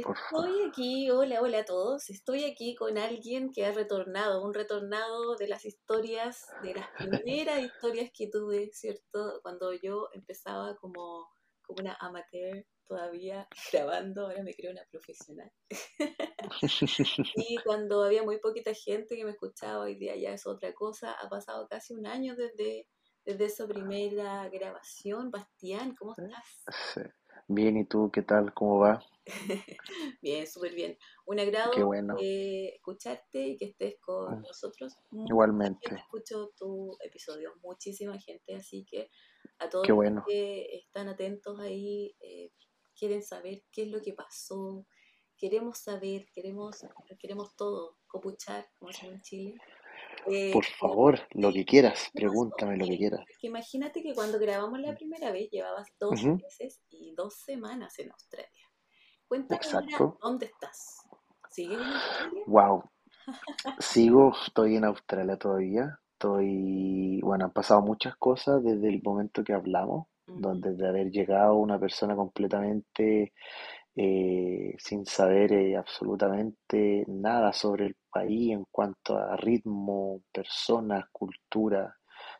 Estoy aquí, hola, hola a todos. Estoy aquí con alguien que ha retornado, un retornado de las historias, de las primeras historias que tuve, ¿cierto? Cuando yo empezaba como, como una amateur todavía grabando, ahora me creo una profesional. Y cuando había muy poquita gente que me escuchaba, hoy día ya es otra cosa. Ha pasado casi un año desde, desde esa primera grabación. Bastián, ¿cómo estás? Sí. Bien, ¿y tú qué tal? ¿Cómo va? Bien, súper bien. Un agrado Qué bueno. eh, escucharte y que estés con Mm. nosotros. Igualmente. escucho tu episodio, muchísima gente, así que a todos Qué los que están atentos ahí, eh, quieren saber qué es lo que pasó, queremos saber, queremos, queremos todo, copuchar, como se llama en Chile. Eh, Por favor, lo que quieras, pregúntame lo que quieras. Imagínate que cuando grabamos la primera vez llevabas dos Ujú. meses y dos semanas en Australia. Cuéntame ahora dónde estás. ¿Sigues en Australia? Wow. Sigo, estoy en Australia todavía. Estoy, bueno, han pasado muchas cosas desde el momento que hablamos, Ujú. donde de haber llegado una persona completamente eh, sin saber eh, absolutamente nada sobre el país en cuanto a ritmo, personas, cultura.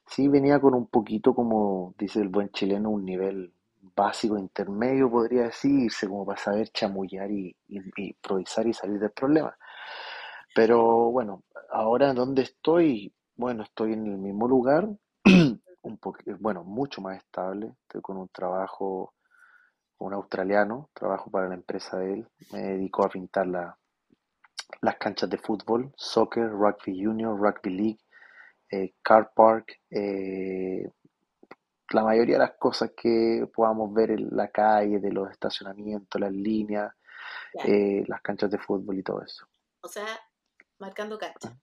Sí, venía con un poquito, como dice el buen chileno, un nivel básico, intermedio, podría decirse, como para saber chamullar y, y- improvisar y salir del problema. Pero bueno, ahora ¿dónde estoy? Bueno, estoy en el mismo lugar, un poco, bueno, mucho más estable. Estoy con un trabajo, un australiano, trabajo para la empresa de él. Me dedico a pintar la- las canchas de fútbol, soccer, rugby junior, rugby league, eh, car park, eh, la mayoría de las cosas que podamos ver en la calle, de los estacionamientos, las líneas, eh, las canchas de fútbol y todo eso. O sea, marcando cancha.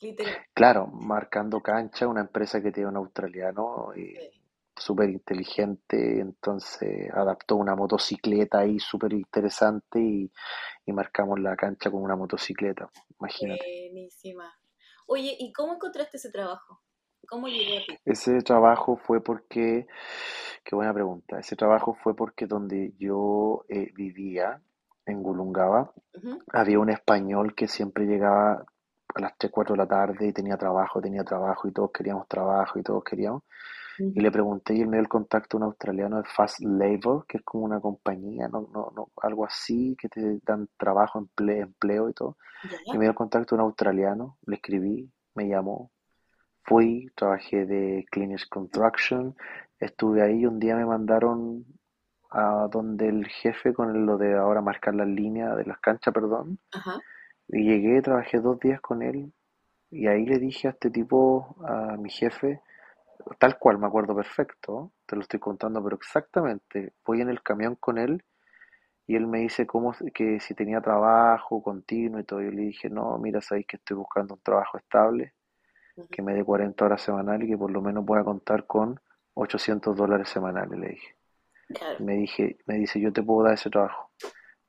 Literal. Claro, marcando cancha, una empresa que tiene un australiano Sí. Súper inteligente, entonces adaptó una motocicleta ahí súper interesante y, y marcamos la cancha con una motocicleta, imagínate. Buenísima. Oye, ¿y cómo encontraste ese trabajo? ¿Cómo llegó a ti? Ese trabajo fue porque, qué buena pregunta, ese trabajo fue porque donde yo eh, vivía, en Gulungaba, había un español que siempre llegaba a las 3, 4 de la tarde y tenía trabajo, tenía trabajo y todos queríamos trabajo y todos queríamos. Y le pregunté y él me dio el contacto de un australiano de Fast Labor, que es como una compañía, no, no, no, algo así, que te dan trabajo, emple- empleo y todo. Y me dio el contacto de un australiano, le escribí, me llamó, fui, trabajé de Cleaners Construction, estuve ahí y un día me mandaron a donde el jefe con lo de ahora marcar las líneas de las canchas, perdón. Ajá. Y llegué, trabajé dos días con él y ahí le dije a este tipo, a mi jefe, tal cual, me acuerdo perfecto, te lo estoy contando, pero exactamente, voy en el camión con él y él me dice cómo, que si tenía trabajo continuo y todo, yo le dije, no, mira, sabéis que estoy buscando un trabajo estable, que me dé 40 horas semanales y que por lo menos pueda contar con 800 dólares semanales, le dije. Claro. Me dije, me dice, yo te puedo dar ese trabajo.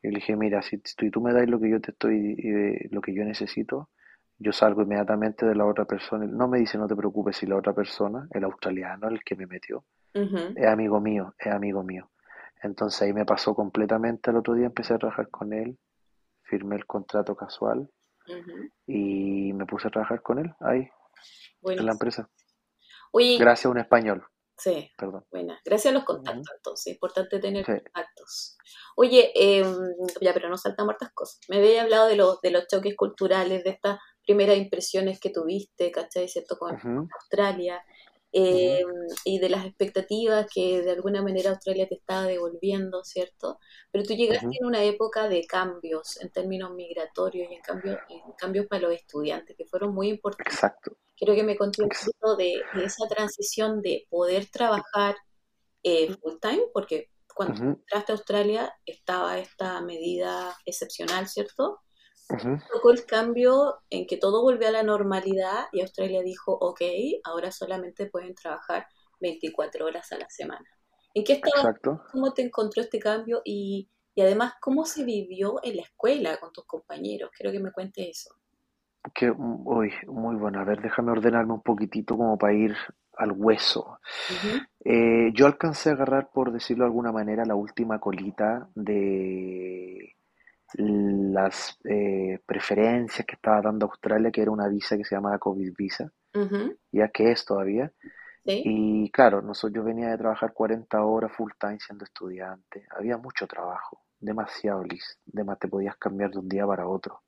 Y le dije, mira, si tú, tú me das lo que yo te estoy, eh, lo que yo necesito, yo salgo inmediatamente de la otra persona. No me dice, no te preocupes si la otra persona, el australiano, el que me metió, es amigo mío, es amigo mío. Entonces ahí me pasó completamente el otro día, empecé a trabajar con él, firmé el contrato casual y me puse a trabajar con él ahí, en la empresa. Oye, Gracias a un español, sí, perdón. buena. Gracias a los contactos, entonces. Importante tener Sí. contactos. Oye, em, ya, pero no saltamos hartas cosas. Me había hablado de, los de los choques culturales, de estas primeras impresiones que tuviste, ¿cachai? ¿Cierto? Con Australia. eh, y de las expectativas que de alguna manera Australia te estaba devolviendo, ¿cierto? Pero tú llegaste en una época de cambios en términos migratorios y en, cambio, en cambios para los estudiantes, que fueron muy importantes. Exacto. Quiero que me contes un poquito de, de esa transición de poder trabajar eh, full time, porque cuando entraste a Australia estaba esta medida excepcional, ¿cierto? Tocó el cambio en que todo volvió a la normalidad y Australia dijo, ok, ahora solamente pueden trabajar 24 horas a la semana. ¿En qué estaba? ¿Cómo te encontró este cambio? Y, además, ¿cómo se vivió en la escuela con tus compañeros? Quiero que me cuentes eso. Que, uy, muy bueno. A ver, déjame ordenarme un poquitito como para ir al hueso. Eh, yo alcancé a agarrar, por decirlo de alguna manera, la última colita de las eh, preferencias que estaba dando Australia, que era una visa que se llama COVID Visa, ya que es todavía. Y claro, nosotros, yo venía de trabajar 40 horas full time siendo estudiante. Había mucho trabajo, demasiado, Liz. Además, te podías cambiar de un día para otro,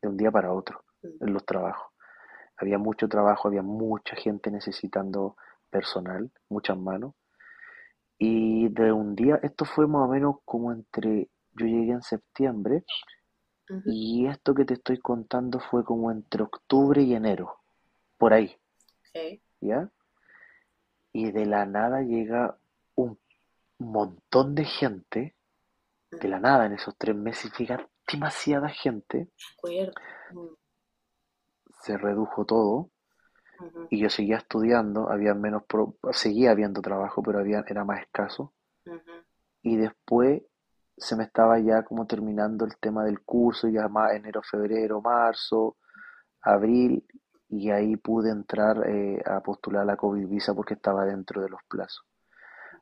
de un día para otro en los trabajos. Había mucho trabajo, había mucha gente necesitando personal, muchas manos. Y de un día, esto fue más o menos como entre, yo llegué en septiembre y esto que te estoy contando fue como entre octubre y enero, por ahí. ¿Ya? y de la nada llega un montón de gente, de la nada en esos tres meses llega demasiada gente, se redujo todo y yo seguía estudiando, había menos, seguía habiendo trabajo, pero había, era más escaso. Y después se me estaba ya como terminando el tema del curso, ya más enero, febrero, marzo, abril, y ahí pude entrar eh, a postular la COVID visa porque estaba dentro de los plazos.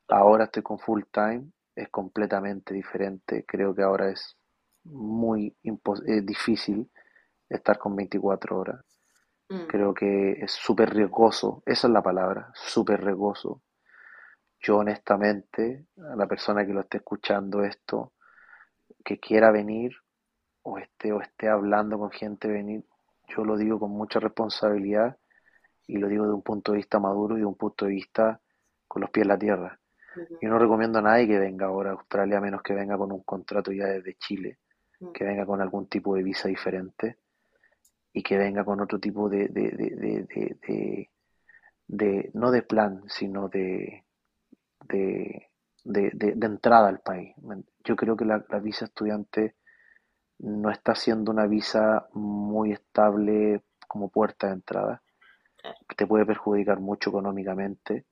Ahora estoy con full time, es completamente diferente, creo que ahora es muy eh, difícil estar con 24 horas. Mm. Creo que es súper riesgoso, esa es la palabra, súper riesgoso. Yo honestamente, a la persona que lo esté escuchando esto, que quiera venir o esté, o esté hablando con gente venir, yo lo digo con mucha responsabilidad y lo digo de un punto de vista maduro y de un punto de vista con los pies en la tierra. Yo no recomiendo a nadie que venga ahora a Australia, a menos que venga con un contrato ya desde Chile, que venga con algún tipo de visa diferente y que venga con otro tipo de, de, de, de no de plan, sino de, de, entrada al país. Yo creo que la, la visa estudiante no está siendo una visa muy estable como puerta de entrada. Te puede perjudicar mucho económicamente.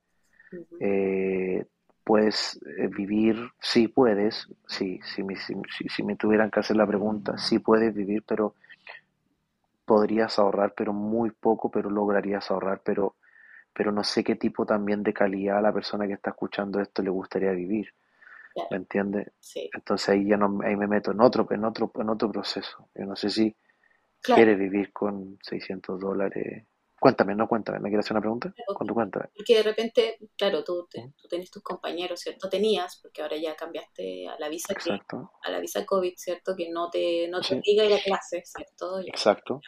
Eh, puedes eh, vivir, sí puedes, sí, si, si, me tuvieran que hacer la pregunta, sí puedes vivir, pero podrías ahorrar, pero muy poco, pero lograrías ahorrar, pero, pero no sé qué tipo también de calidad a la persona que está escuchando esto le gustaría vivir. ¿Me entiendes? Entonces ahí ya no, ahí me meto en otro, en otro, en otro proceso. Yo no sé si quiere vivir con 600 dólares. Cuéntame, no cuéntame, ¿me quieres hacer una pregunta? Tu cuenta. Porque de repente, claro, tú, tú tenés tus compañeros, ¿cierto? Tenías, porque ahora ya cambiaste a la visa a la visa COVID, ¿cierto? Que no te, no te obliga a ir a clase, ¿cierto? Exacto.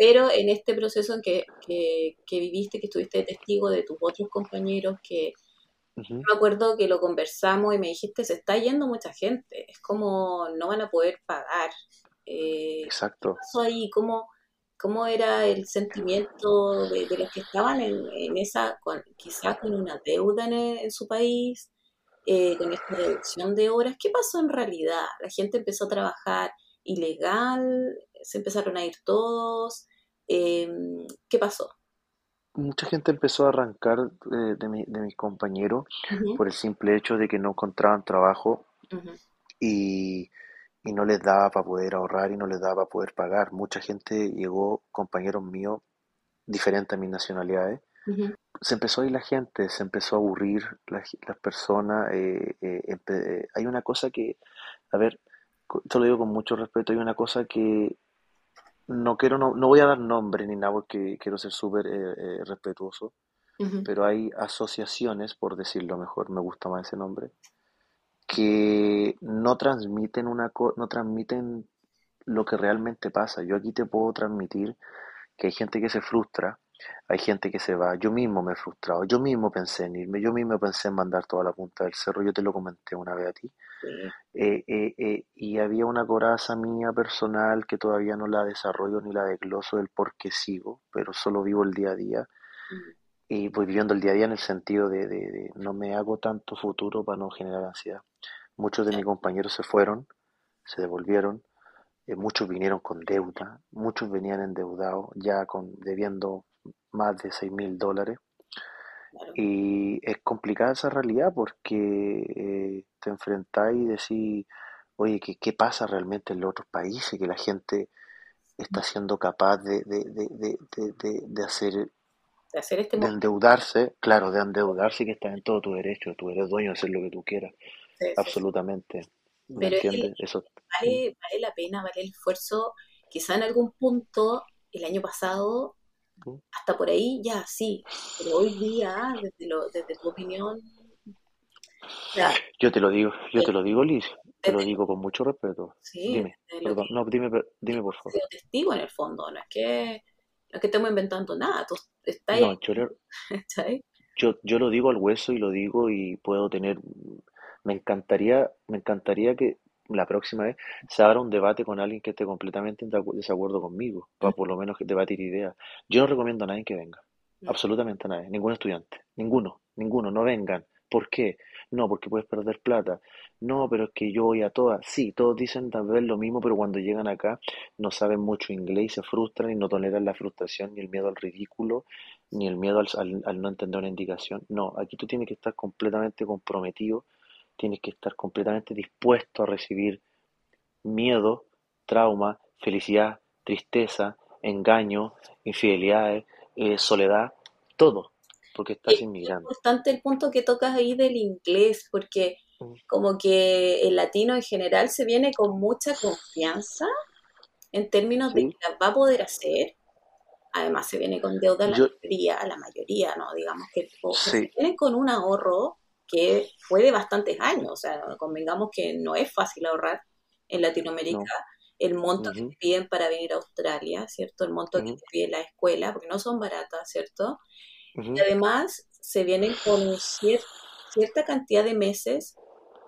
Pero en este proceso en que, que, que viviste, que estuviste testigo de tus otros compañeros que me acuerdo que lo conversamos y me dijiste, se está yendo mucha gente, es como no van a poder pagar. Eh, Exacto. ¿Qué pasó ahí? ¿Cómo, ¿Cómo era el sentimiento de, los que estaban en, esa, quizás con una deuda en, su país, eh, con esta reducción de horas? ¿Qué pasó en realidad? ¿La gente empezó a trabajar ilegal? ¿Se empezaron a ir todos? Em, ¿Qué pasó? mucha gente empezó a arrancar eh, de, mi, de mis compañeros por el simple hecho de que no encontraban trabajo y, no les daba para poder ahorrar y no les daba para poder pagar. Mucha gente llegó, compañeros míos, diferentes a mis nacionalidades. Se empezó a ir la gente, se empezó a aburrir las, personas. Eh, eh, hay una cosa que, a ver, te lo digo con mucho respeto, hay una cosa que no quiero, no, no, voy a dar nombre ni nada porque quiero ser súper eh, eh, respetuoso, pero hay asociaciones, por decirlo mejor, me gusta más ese nombre, que no transmiten una no transmiten lo que realmente pasa. Yo aquí te puedo transmitir que hay gente que se frustra, hay gente que se va. Yo mismo me he frustrado, yo mismo pensé en irme, yo mismo pensé en mandar toda la punta del cerro, yo te lo comenté una vez a ti. Eh, eh, eh, y había una coraza mía personal que todavía no la desarrollo ni la desgloso del por qué sigo, pero solo vivo el día a día. Y voy viviendo el día a día en el sentido de, no me hago tanto futuro para no generar ansiedad. Muchos de mis compañeros se fueron, se devolvieron, eh, muchos vinieron con deuda, muchos venían endeudados, ya con debiendo más de 6 mil dólares. Y es complicada esa realidad porque eh, te enfrentáis y decís, oye, ¿qué, ¿qué pasa realmente en los otros países? Que la gente está siendo capaz de, de, de, de, de hacer de hacer este de endeudarse, claro, de endeudarse y que estás en todo tu derecho, tú eres dueño de hacer lo que tú quieras, Sí, sí, sí. absolutamente, ¿me Pero entiendes? Eso, vale, vale la pena, vale el esfuerzo. Quizá en algún punto, el año pasado, mm, hasta por ahí ya sí, pero hoy día, desde, lo, desde tu opinión, yo te lo digo, yo te lo digo, Liz, te lo digo con mucho respeto. sí, Dime, perdón, no, dime, dime por favor. testigo en el fondo, no es que, no es que estemos inventando nada, tú estás ahí, No, yo, le- ¿cachai? yo, yo lo digo al hueso y lo digo y puedo tener, me encantaría, me encantaría que la próxima vez se abra un debate con alguien que esté completamente en desacu- desacuerdo conmigo, para por lo menos debatir ideas. Yo no recomiendo a nadie que venga. Mm, Absolutamente a nadie, ningún estudiante, ninguno, ninguno, no vengan. ¿Por qué? No, porque puedes perder plata. No, pero es que yo voy a todas. Sí, todos dicen tal vez lo mismo, pero cuando llegan acá no saben mucho inglés y se frustran y no toleran la frustración ni el miedo al ridículo, ni el miedo al, al- al no entender una indicación. No, aquí tú tienes que estar completamente comprometido, tienes que estar completamente dispuesto a recibir miedo, trauma, felicidad, tristeza, engaño, infidelidades, eh, soledad, todo, porque estás es inmigrando. importante el punto que tocas ahí del inglés, porque Mm, como que el latino en general se viene con mucha confianza en términos de que las va a poder hacer. Además se viene con deuda la yo, mayoría, la mayoría, ¿no? Digamos que o se sí, viene con un ahorro que fue de bastantes años. O sea, convengamos que no es fácil ahorrar en Latinoamérica. no, El monto que ujú, te piden para venir a Australia, ¿cierto? El monto que ujú, te pide la escuela, porque no son baratas, ¿cierto? Y además se vienen con cier- cierta cantidad de meses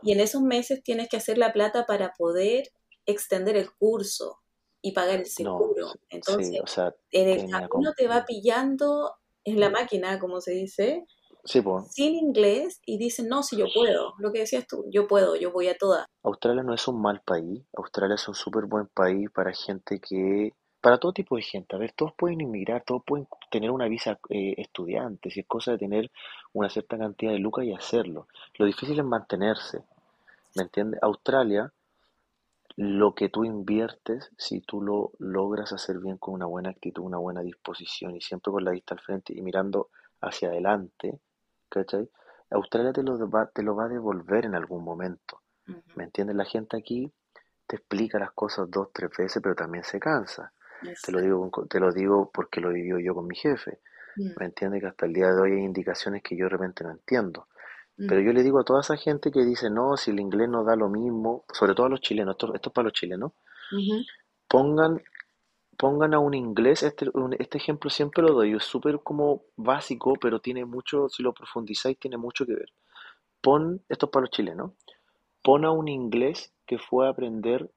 y en esos meses tienes que hacer la plata para poder extender el curso y pagar el no, seguro. sí, Entonces, o sea, en el camino te va pillando en la máquina, como se dice, sí, sin inglés y dicen, no, si yo puedo. Lo que decías tú, yo puedo, yo voy a todas. Australia no es un mal país, Australia es un súper buen país para gente que, para todo tipo de gente, a ver, todos pueden inmigrar, todos pueden tener una visa eh, estudiante, si es cosa de tener una cierta cantidad de lucas y hacerlo. Lo difícil es mantenerse, ¿me entiendes? Australia, lo que tú inviertes, si tú lo logras hacer bien con una buena actitud, una buena disposición y siempre con la vista al frente y mirando hacia adelante, ¿cachai? Australia te lo va, te lo va a devolver en algún momento. ¿Me entiendes? La gente aquí te explica las cosas dos, tres veces, pero también se cansa. Te lo digo, te lo digo porque lo vivió yo con mi jefe. Mm, ¿Me entiendes? Que hasta el día de hoy hay indicaciones que yo de repente no entiendo. Pero mm, yo le digo a toda esa gente que dice, no, si el inglés no da lo mismo, sobre todo a los chilenos, esto, esto es para los chilenos, pongan, pongan a un inglés, este, un- este ejemplo siempre lo doy, es súper como básico, pero tiene mucho, si lo profundizáis, tiene mucho que ver. Pon, esto es para los chilenos, pon a un inglés que fue a aprender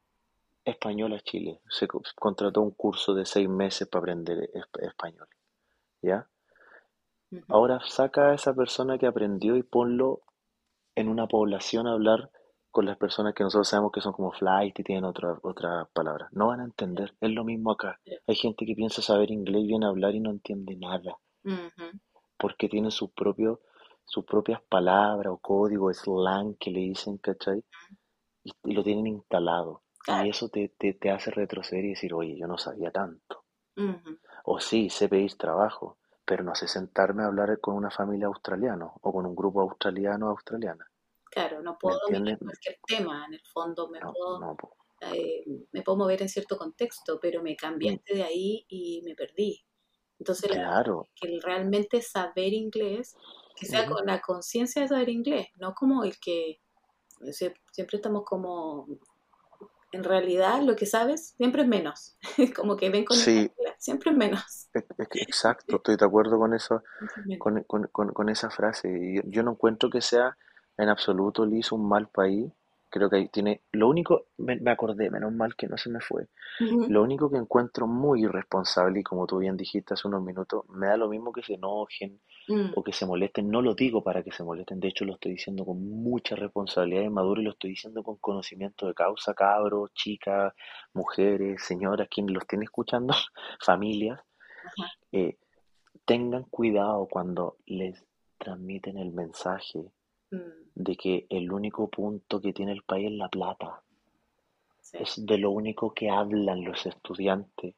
español a Chile. Se co- contrató un curso de seis meses para aprender es- español, ¿ya? Ujú. Ahora saca a esa persona que aprendió y ponlo en una población a hablar con las personas que nosotros sabemos que son como flight y tienen otra, otras palabras. No van a entender. Es lo mismo acá. Hay gente que piensa saber inglés y viene a hablar y no entiende nada, porque tienen sus propios, sus propias palabras o código, slang que le dicen, ¿cachai? Y, y lo tienen instalado. Claro. Y eso te, te, te hace retroceder y decir, oye, yo no sabía tanto. O sí, sé pedir trabajo, pero no sé sentarme a hablar con una familia australiana o con un grupo australiano o australiana. Claro, no ¿Me puedo dominar entiendes? cualquier tema, en el fondo me No, puedo, no, po. eh, me puedo mover en cierto contexto, pero me Mm, cambiaste de ahí y me perdí. Entonces, la, Claro. que realmente saber inglés, que sea con la conciencia de saber inglés, no como el que sie- siempre estamos como, en realidad lo que sabes siempre es menos, como que ven con Sí, siempre es menos, exacto, estoy de acuerdo con eso, con, con- con- con esa frase. Yo no encuentro que sea en absoluto, Liz, un mal país, creo que ahí tiene, lo único, me, me acordé, menos mal que no se me fue, lo único que encuentro muy irresponsable, y como tú bien dijiste hace unos minutos, me da lo mismo que se enojen mm, o que se molesten, no lo digo para que se molesten, de hecho lo estoy diciendo con mucha responsabilidad y maduro y lo estoy diciendo con conocimiento de causa, cabros, chicas, mujeres, señoras, quien lo estén escuchando, familias, eh, tengan cuidado cuando les transmiten el mensaje de que el único punto que tiene el país es la plata. sí, Es de lo único que hablan los estudiantes.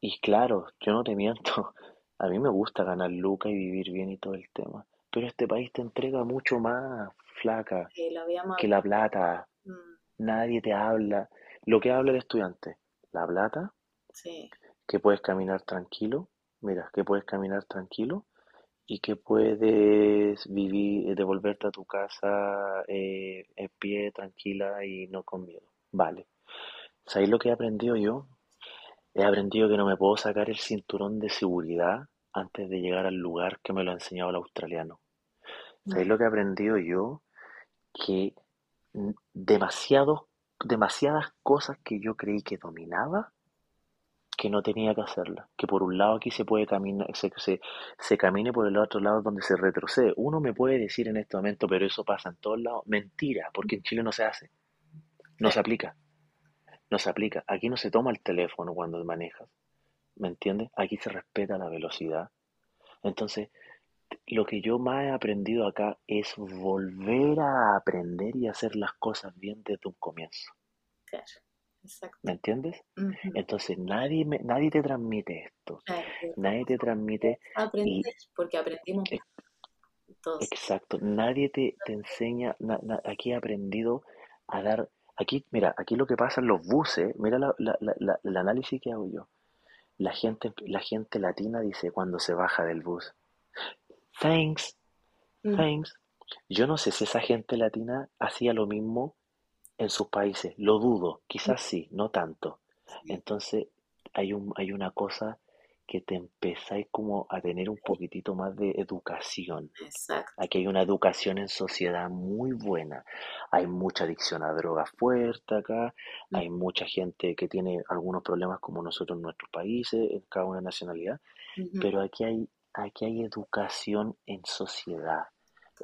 Y claro, yo no te miento, a mí me gusta ganar lucas y vivir bien y todo el tema. Pero este país te entrega mucho más, flaca, sí, que la plata. Mm, Nadie te habla. Lo que habla el estudiante, la plata, sí, que puedes caminar tranquilo. Mira, que puedes caminar tranquilo y que puedes vivir, devolverte a tu casa eh, en pie, tranquila y no con miedo. Vale. ¿Sabéis lo que he aprendido yo? He aprendido que no me puedo sacar el cinturón de seguridad antes de llegar al lugar que me lo ha enseñado el australiano. ¿Sabéis lo que he aprendido yo? Que demasiadas cosas que yo creí que dominaba, que no tenía que hacerlas. Que por un lado aquí se puede caminar, se, se, se camine por el otro lado donde se retrocede. Uno me puede decir en este momento, pero eso pasa en todos lados. Mentira, porque en Chile no se hace, no se aplica, no se aplica. Aquí no se toma el teléfono cuando manejas, ¿me entiendes? Aquí se respeta la velocidad. Entonces, lo que yo más he aprendido acá es volver a aprender y hacer las cosas bien desde un comienzo. claro, exacto. ¿Me entiendes? Entonces nadie, me- nadie te transmite esto. claro, Nadie te transmite es aprender, y porque aprendimos todos. exacto, nadie te, te enseña, na- na- aquí he aprendido a dar, aquí, mira, aquí lo que pasa en los buses, mira la- la- la- la- el análisis que hago yo. La gente, la gente latina dice cuando se baja del bus, thanks, Mm, thanks. Yo no sé si esa gente latina hacía lo mismo en sus países, lo dudo, quizás sí, no tanto. Entonces hay un, hay una cosa que te empezáis como a tener un poquitito más de educación. exacto. Aquí hay una educación en sociedad muy buena. Hay mucha adicción a drogas fuerte acá, Mm, hay mucha gente que tiene algunos problemas como nosotros en nuestros países, en cada una nacionalidad, pero aquí hay, aquí hay educación en sociedad,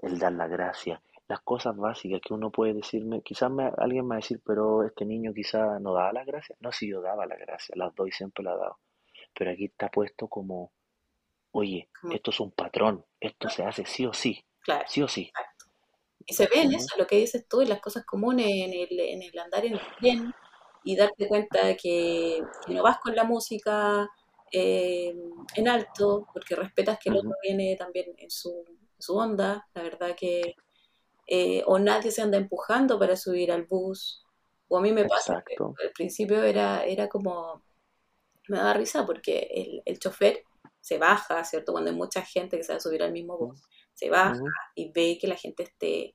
el dar la gracia, las cosas básicas que uno puede decirme, quizás me- alguien me va a decir, pero este niño quizás no daba las gracias. No, si yo daba las gracias, las doy, siempre las he dado. Pero aquí está puesto como, oye, esto es un patrón, esto se hace sí o sí, claro, sí o sí. Y se ve en eso, lo que dices tú, en las cosas comunes, en el, en el andar en el tren y darte cuenta de que, que no vas con la música eh, en alto, porque respetas que el otro viene también en su, en su onda, la verdad que, eh, o nadie se anda empujando para subir al bus, o a mí me pasa que al principio era, era como, me daba risa porque el, el chofer se baja, ¿cierto? Cuando hay mucha gente que se va a subir al mismo bus, se baja y ve que la gente esté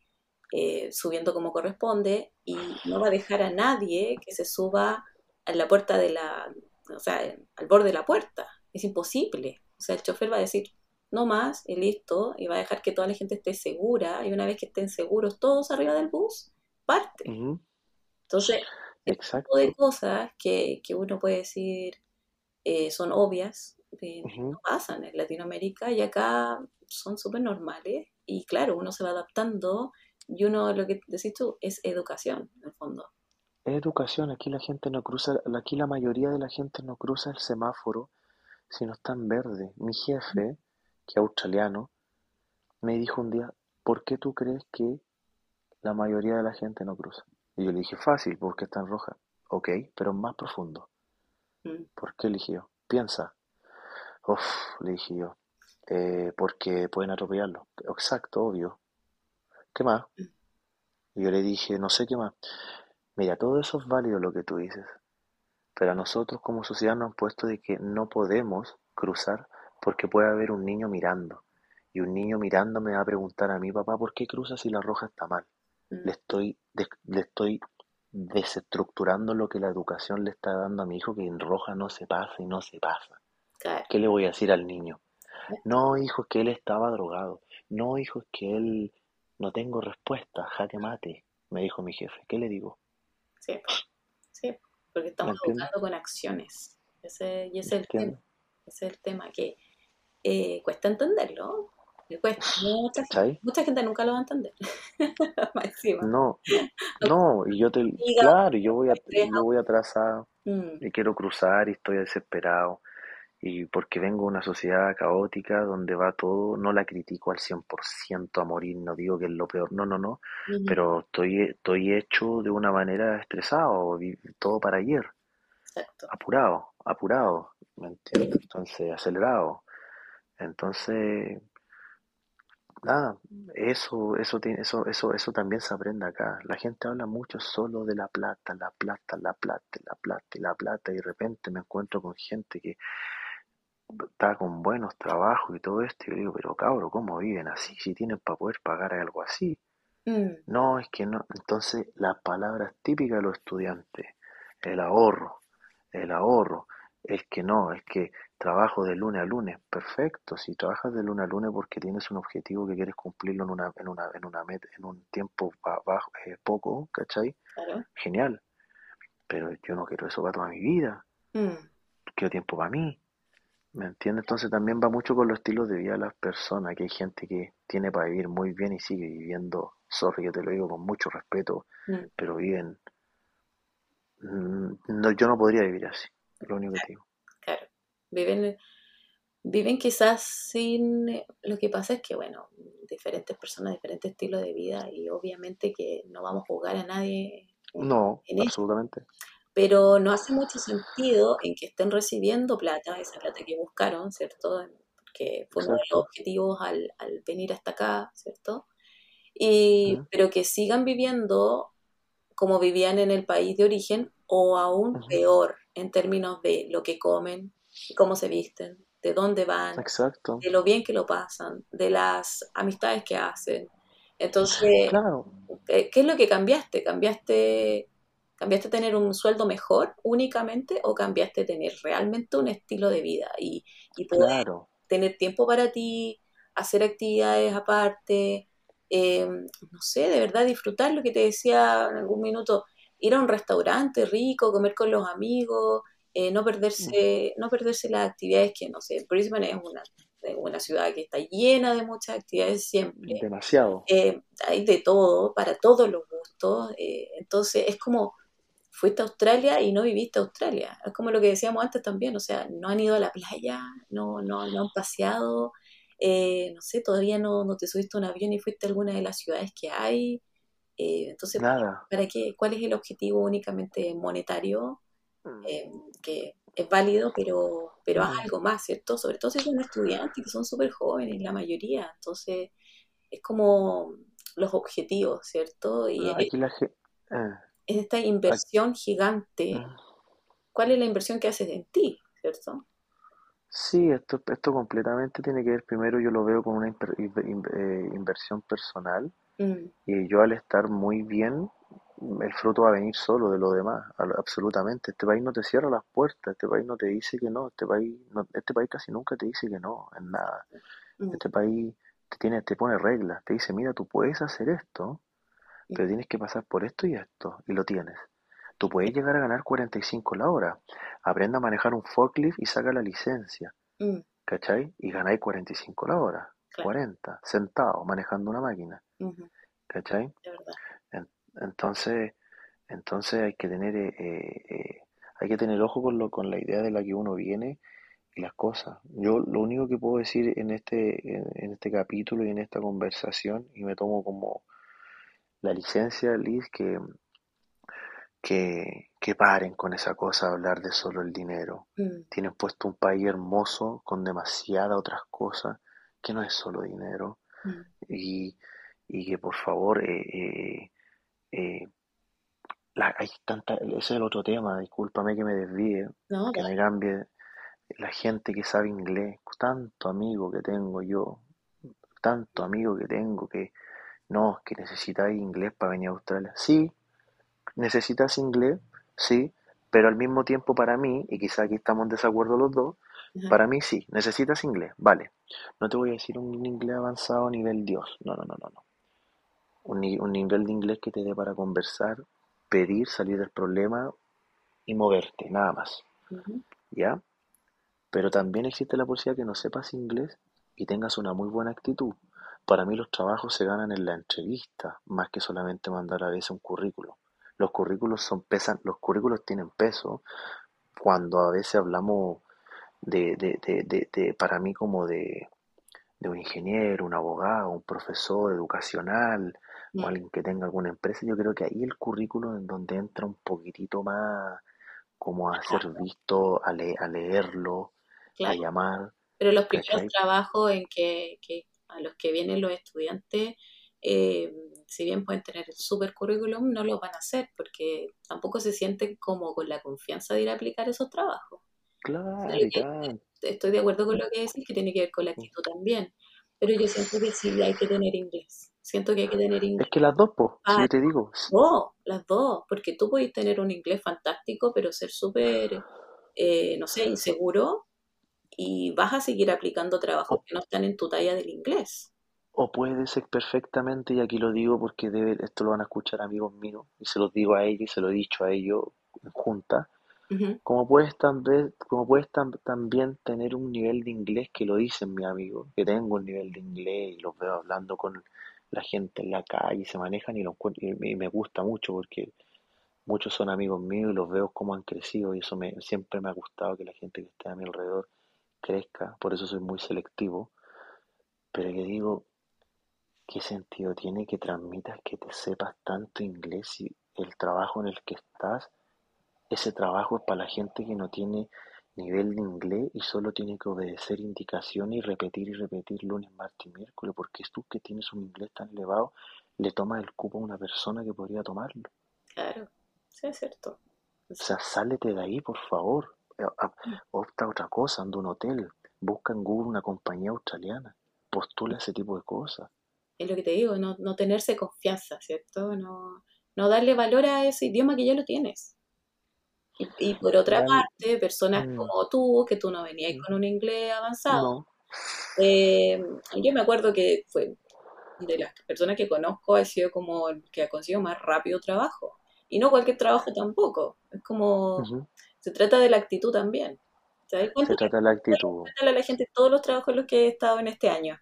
eh, subiendo como corresponde y no va a dejar a nadie que se suba a la puerta de la, o sea, al borde de la puerta. Es imposible. O sea, el chofer va a decir, no más, y listo, y va a dejar que toda la gente esté segura, y una vez que estén seguros todos arriba del bus, parte. Entonces, este tipo de Exacto. cosas que, que uno puede decir eh, son obvias, eh, no pasan en Latinoamérica y acá son súper normales. Y claro, uno se va adaptando y uno, lo que decís tú, es educación, en el fondo. Es educación, aquí la gente no cruza, aquí la mayoría de la gente no cruza el semáforo si no está en verde. Mi jefe, que es australiano, me dijo un día, ¿por qué tú crees que la mayoría de la gente no cruza? Y yo le dije, fácil, porque está en roja. Ok, pero más profundo. Mm, ¿Por qué eligió? Piensa. Uf, le dije yo. "Eh, porque pueden atropellarlo. Exacto, obvio. ¿Qué más? Y yo le dije, no sé qué más. Mira, todo eso es válido lo que tú dices. Pero a nosotros como sociedad nos han puesto de que no podemos cruzar porque puede haber un niño mirando. Y un niño mirando me va a preguntar a mi papá, ¿por qué cruza si la roja está mal? mm, Le estoy, le estoy desestructurando lo que la educación le está dando a mi hijo, que en roja no se pasa y no se pasa. claro. ¿Qué le voy a decir al niño? No, hijo, es que él estaba drogado. No, hijo, es que él no tengo respuesta, jaque mate. me dijo mi jefe. ¿Qué le digo? Sí, sí, porque estamos educando con acciones. Ese, y ese es el tema. Ese es el tema que eh, cuesta entenderlo. cuesta. Mucha, mucha, gente nunca lo va a entender. no, no, y yo te. claro, yo voy, a, yo voy atrasado mm. y quiero cruzar y estoy desesperado y porque vengo de una sociedad caótica donde va todo, no la critico al 100% a morir, no digo que es lo peor, no, no, no, pero estoy, estoy hecho de una manera estresado, todo para ayer, apurado, apurado, ¿me entiendes? Entonces, acelerado. Entonces, nada, eso, eso, eso, eso, eso también se aprende acá. La gente habla mucho solo de la plata, la plata, la plata, la plata y la plata, y de repente me encuentro con gente que está con buenos trabajos y todo esto, y yo digo, pero cabro, ¿cómo viven así? Si tienen para poder pagar algo así. Mm. No, es que no. Entonces, las palabras típicas de los estudiantes, el ahorro, el ahorro, es que no, es que trabajo de lunes a lunes, perfecto, si trabajas de lunes a lunes porque tienes un objetivo que quieres cumplirlo en una, en una, en una en un tiempo bajo, eh, poco, ¿cachai? Genial. Pero yo no quiero eso para toda mi vida. Mm. Quiero tiempo para mí. ¿Me entiendes? Entonces también va mucho con los estilos de vida de las personas, que hay gente que tiene para vivir muy bien y sigue viviendo, sorry, yo te lo digo con mucho respeto, mm. pero viven... Mm, no, yo no podría vivir así, lo único que digo. Claro, viven, viven quizás sin... Lo que pasa es que, bueno, diferentes personas, diferentes estilos de vida y obviamente que no vamos a jugar a nadie. no, absolutamente pero no hace mucho sentido en que estén recibiendo plata, esa plata que buscaron, ¿cierto? Que fue uno de los objetivos al, venir hasta acá, ¿cierto? Y, Pero que sigan viviendo como vivían en el país de origen o aún peor en términos de lo que comen, cómo se visten, de dónde van, de lo bien que lo pasan, de las amistades que hacen. Entonces, ¿qué es lo que cambiaste? Cambiaste ¿Cambiaste tener un sueldo mejor únicamente o cambiaste tener realmente un estilo de vida y, poder tener tiempo para ti, hacer actividades aparte, eh, no sé, de verdad disfrutar lo que te decía en algún minuto, ir a un restaurante rico, comer con los amigos, eh, no perderse, no perderse las actividades que, no sé, Brisbane es una, una ciudad que está llena de muchas actividades siempre. Demasiado. Eh, hay de todo, para todos los gustos. entonces es como fuiste a Australia y no viviste Australia. Es como lo que decíamos antes también, o sea, no han ido a la playa, no, no, no han paseado, eh, no sé, todavía no, no, te subiste a un avión y fuiste a alguna de las ciudades que hay. Eh, entonces, ¿para qué? ¿Cuál es el objetivo únicamente monetario? Mm. Eh, que es válido, pero, pero haz algo más, ¿cierto? Sobre todo si son estudiantes que son súper jóvenes, la mayoría. Entonces, es como los objetivos, ¿cierto? Y aquí la, es esta inversión gigante. Ah. ¿Cuál es la inversión que haces en ti, cierto? Sí, esto, esto completamente tiene que ver, primero yo lo veo como una eh, inversión personal mm. y yo al estar muy bien, el fruto va a venir solo de lo demás, absolutamente. Este país no te cierra las puertas, este país no te dice que no, este país, este país casi nunca te dice que no en nada. Mm. Este país te, tiene, te pone reglas, te dice, mira, tú puedes hacer esto, pero tienes que pasar por esto y esto, y lo tienes. Tú puedes llegar a ganar 45 la hora. Aprenda a manejar un forklift y saca la licencia. Mm. ¿Cachai? Y ganáis 45 la hora. 40, sentado, manejando una máquina. ¿Cachai? entonces, entonces hay que tener eh, eh, hay que tener ojo con, lo, con la idea de la que uno viene y las cosas. Yo lo único que puedo decir en este, en este capítulo y en esta conversación, y me tomo como, la licencia, Liz, que, que, que paren con esa cosa de hablar de solo el dinero. Mm. Tienen puesto un país hermoso con demasiadas otras cosas que no es solo dinero. Mm. Y, y, que por favor, eh, eh, eh, hay tanta, ese es el otro tema, discúlpame que me desvíe, que me cambie. La gente que sabe inglés, tanto amigo que tengo yo, tanto amigo que tengo que, no, que necesitáis inglés para venir a Australia. Sí, necesitas inglés, sí, pero al mismo tiempo para mí, y quizá aquí estamos en desacuerdo los dos, para mí sí, necesitas inglés, vale. No te voy a decir un inglés avanzado a nivel Dios, no, no, no, no, no. un, ni- un nivel de inglés que te dé para conversar, pedir, salir del problema y moverte, nada más. ¿ya? Pero también existe la posibilidad que no sepas inglés y tengas una muy buena actitud. Para mí los trabajos se ganan en la entrevista, más que solamente mandar a veces un currículo. Los currículos son pesan, los currículos tienen peso cuando a veces hablamos de, de, de, de, de- para mí como de, de un ingeniero, un abogado, un profesor educacional o alguien que tenga alguna empresa, yo creo que ahí el currículo en donde entra un poquitito más como a ser visto, a, le- a leerlo, a llamar, Pero los primeros ¿cachai? trabajos en que, que a los que vienen los estudiantes, eh, si bien pueden tener el super currículum, no lo van a hacer porque tampoco se sienten como con la confianza de ir a aplicar esos trabajos. O sea, Claro, tanto. estoy de acuerdo con lo que decís, que tiene que ver con la actitud también. Pero yo siento que sí hay que tener inglés. Siento que hay que tener Es inglés. que las dos, pues, si Ah, yo te digo, no, las dos, porque tú puedes tener un inglés fantástico, pero ser súper, eh, no sé, inseguro y vas a seguir aplicando trabajos que no están en tu talla del inglés. o puede ser perfectamente, y aquí lo digo porque debe, esto lo van a escuchar amigos míos, y se los digo a ellos, y se lo he dicho a ellos en junta, Como puedes también, como puedes tam- también tener un nivel de inglés que lo dicen mi amigo, que tengo un nivel de inglés y los veo hablando con la gente en la calle, y se manejan y, lo encuentro- y me y gusta mucho porque muchos son amigos míos y los veo cómo han crecido y eso me, siempre me ha gustado que la gente que esté a mi alrededor crezca, por eso soy muy selectivo, pero yo digo, ¿qué sentido tiene que transmitas que te sepas tanto inglés si el trabajo en el que estás, ese trabajo es para la gente que no tiene nivel de inglés y solo tiene que obedecer indicaciones y repetir y repetir lunes, martes y miércoles, porque tú que tienes un inglés tan elevado, le tomas el cupo a una persona que podría tomarlo. Claro, sí es cierto. O sea, sálete de ahí, por favor. Eh, ah, Opta a otra cosa, anda a un hotel, busca en Google una compañía australiana, postula ese tipo de cosas. Es lo que te digo, no, no tenerse confianza, ¿cierto? No, no darle valor a ese idioma que ya lo tienes. Y, y por otra parte, personas mm, como tú, que tú no venías mm, con un inglés avanzado, no, eh, yo me acuerdo que fue de las personas que conozco ha sido como el que ha conseguido más rápido trabajo. Y no cualquier trabajo tampoco. Es como, ujú. se trata de la actitud también. ¿Sabes? Se trata de la actitud. cuéntale a la gente todos los trabajos en los que he estado en este año.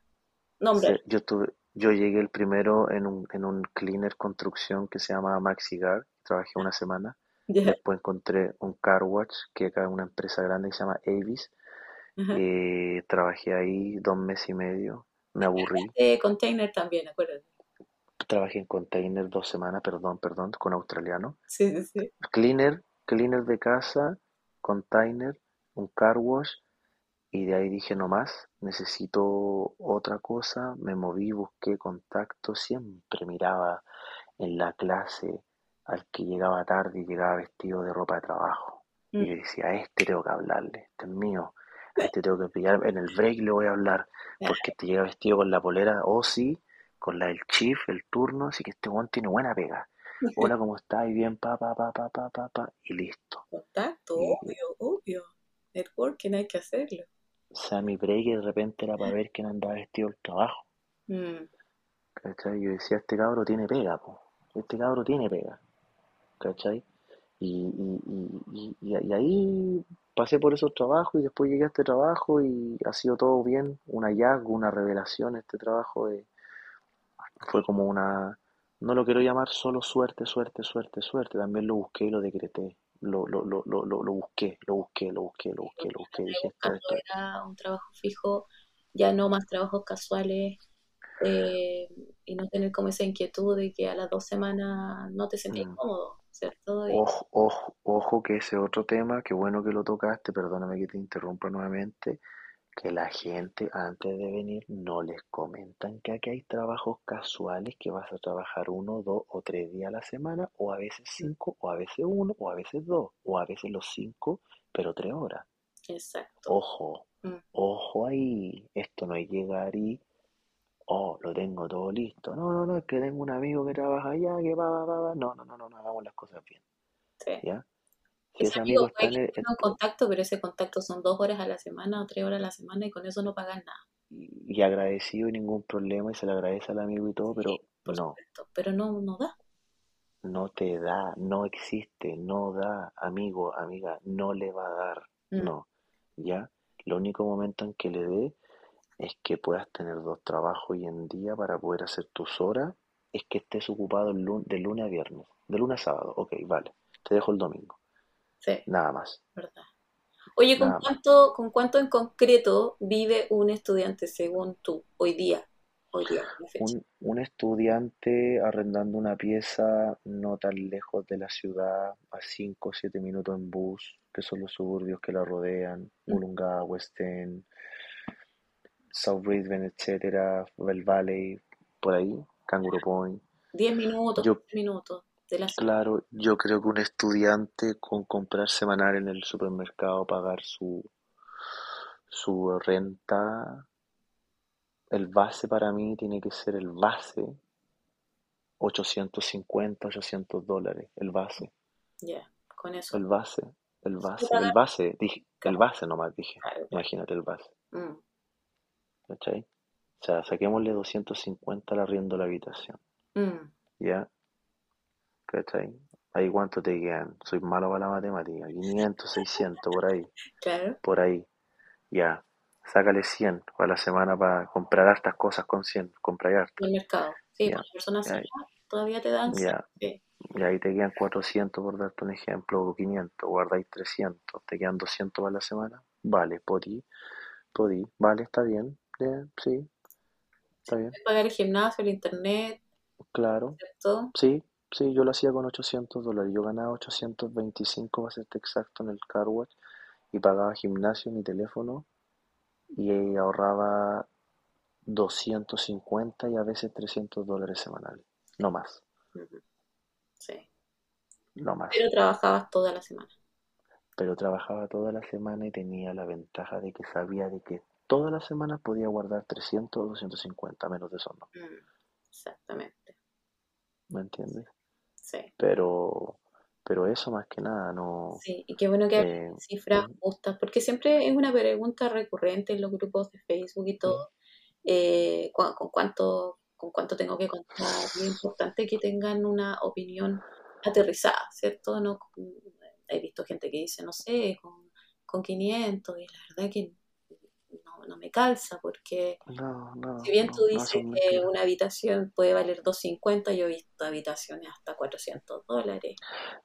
Nómbralo. Se- yo tuve, yo llegué el primero en un, en un cleaner construcción que se llama Maxigar, trabajé una semana. Después encontré un car wash, que acá es una empresa grande que se llama Avis. Eh, trabajé ahí dos meses y medio, me aburrí. De container también, acuérdate. Trabajé en container dos semanas, perdón, perdón, con australiano. Sí, sí, sí. Cleaner, cleaner de casa, container, un car wash. Y de ahí dije, no más, necesito otra cosa. Me moví, busqué contacto, siempre miraba en la clase al que llegaba tarde y llegaba vestido de ropa de trabajo. Y Mm. yo decía, a este tengo que hablarle, este es mío. A este tengo que pillar, en el break le voy a hablar, porque te llega vestido con la polera, o sí, con la del chief, el turno, así que este weón tiene buena pega. Hola, ¿cómo estás? Y bien, pa, pa, pa, pa, pa, pa, pa, y listo. Contacto, Y, obvio, obvio. Networking hay que hacerlo. o sea, mi break de repente era para ver quién andaba vestido al trabajo. Mm. Yo decía, este cabro tiene pega, po. Este cabro tiene pega. ¿Cachai? Y, y, y, y, ahí pasé por esos trabajos y después llegué a este trabajo y ha sido todo bien, un hallazgo, una revelación. Este trabajo fue como una, no lo quiero llamar solo suerte, suerte, suerte, suerte, también lo busqué y lo decreté. Lo, lo, lo, lo, lo, busqué, lo busqué, lo busqué, lo busqué, lo busqué. Era un trabajo fijo, ya no más trabajos casuales eh, y no tener como esa inquietud de que a las dos semanas no te sentías Mm. cómodo, ¿cierto? Y- Ojo, ojo, ojo que ese otro tema, qué bueno que lo tocaste, perdóname que te interrumpa nuevamente, que la gente antes de venir no les comentan que aquí hay trabajos casuales que vas a trabajar uno, dos o tres días a la semana, o a veces cinco, o a veces uno, o a veces dos, o a veces los cinco, pero tres horas. Exacto. Ojo, Mm. ojo ahí, esto no es llegar y, oh, lo tengo todo listo. No, no, no, es que tengo un amigo que trabaja allá, que va, va, va, va. No, no, no, no, no, hagamos las cosas bien, Sí. ¿ya? Si Ese ese amigo amigo está en el, un contacto, pero ese contacto son dos horas a la semana o tres horas a la semana y con eso no pagas nada. y y agradecido y ningún problema y se le agradece al amigo y todo, pero, No, supuesto, pero no, no da. no te da, no existe, no da, amigo, amiga, no le va a dar, Mm, no, ¿ya? Lo único momento en que le dé es que puedas tener dos trabajos hoy en día para poder hacer tus horas, es que estés ocupado de lunes a viernes, de lunes a sábado, ok, vale, te dejo el domingo, sí, nada más, verdad. Oye, ¿con nada más. cuánto, con cuánto en concreto vive un estudiante según tú, hoy día? Hoy día. Un, un estudiante arrendando una pieza no tan lejos de la ciudad, a 5 o 7 minutos en bus, que son los suburbios que la rodean, Mm, Mulunga, West End, South Brisbane, etcétera, Bell Valley, por ahí, Kangaroo Point. 10 minutos, Yo, 15 minutos de la ciudad. claro, yo creo que un estudiante con comprar semanal en el supermercado, pagar su, su renta, el base para mí tiene que ser el base 850, 800 dólares, el base, Ya, con eso. el base, el base, el base, dije, el base nomás dije, claro. imagínate el base, Mm, ¿cachai? O sea, saquémosle 250 al arriendo de la habitación, mm, ¿ya? ¿Cachai? Ahí cuánto te quedan, soy malo para la matemática, 500, 600, por ahí, claro, por ahí, ya. Sácale 100 a la semana para comprar hartas cosas con 100, comprar hartas, el mercado. Sí, para personas todavía te dan 100. ya. Sí. Y ahí te quedan 400 por darte un ejemplo, o 500, guardáis 300, te quedan 200 para la semana. Vale, podí, podí, vale, está bien, bien, sí, está bien, pagar el gimnasio, el internet, claro, ¿cierto? sí, sí, yo lo hacía con 800 dólares, yo ganaba 825, para serte exacto, en el car wash, y pagaba gimnasio, mi teléfono, y ahorraba 250 y a veces 300 dólares semanales, no más, Sí. no más. Pero trabajabas toda la semana. pero trabajaba toda la semana y tenía la ventaja de que sabía de que toda la semana podía guardar 300 o 250, menos de eso no, Mm, Exactamente. ¿me entiendes? Sí. Pero, pero eso más que nada no, Sí, y qué bueno que hables eh, cifras mm, justas, porque siempre es una pregunta recurrente en los grupos de Facebook y mm, todo, eh, con cuánto, con cuánto tengo que contar. Es importante que tengan una opinión aterrizada, ¿cierto? No, con- he visto gente que dice, no sé, con, con 500, y la verdad que no, me calza, porque no, no, si bien tú no, dices que una habitación puede valer 250, yo he visto habitaciones hasta 400 dólares.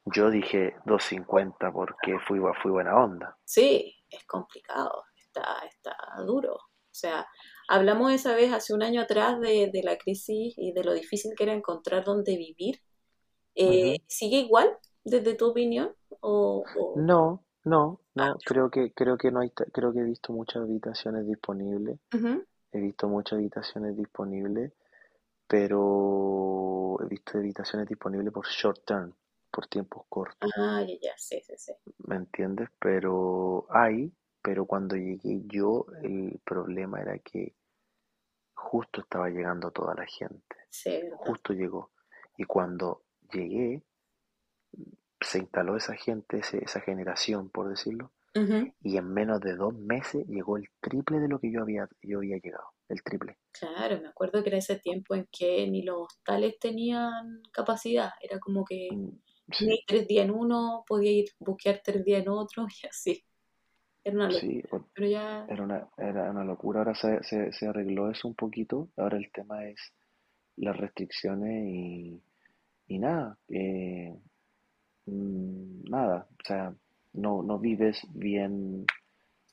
Yo dije 250 porque fui, fui buena onda. Sí, es complicado, está, está duro. O sea, hablamos esa vez hace un año atrás de, de la crisis y de lo difícil que era encontrar dónde vivir. Eh. ¿sigue igual, desde tu opinión? O, o- No, no, ah, no, creo que, creo que no hay, ta- creo que he visto muchas habitaciones disponibles, ujú. he visto muchas habitaciones disponibles, pero he visto habitaciones disponibles por short term, por tiempos cortos, Ah, ya, ya, sí, sí, sí. ¿me entiendes? Pero hay, pero cuando llegué yo, el problema era que justo estaba llegando toda la gente, Sí, verdad. justo llegó. Y cuando llegué, se instaló esa gente, ese- esa generación, por decirlo, y en menos de dos meses llegó el triple de lo que yo había, yo había llegado, el triple. Claro, me acuerdo que era ese tiempo en que ni los hostales tenían capacidad. Era como que Mm, ni Sí, tres días en uno, podía ir buquear tres días en otro y así. Era una locura. sí, o- Pero ya, era una, era una locura. Ahora se, se, se arregló eso un poquito. Ahora el tema es las restricciones y, y nada, eh, nada, o sea, no, no vives bien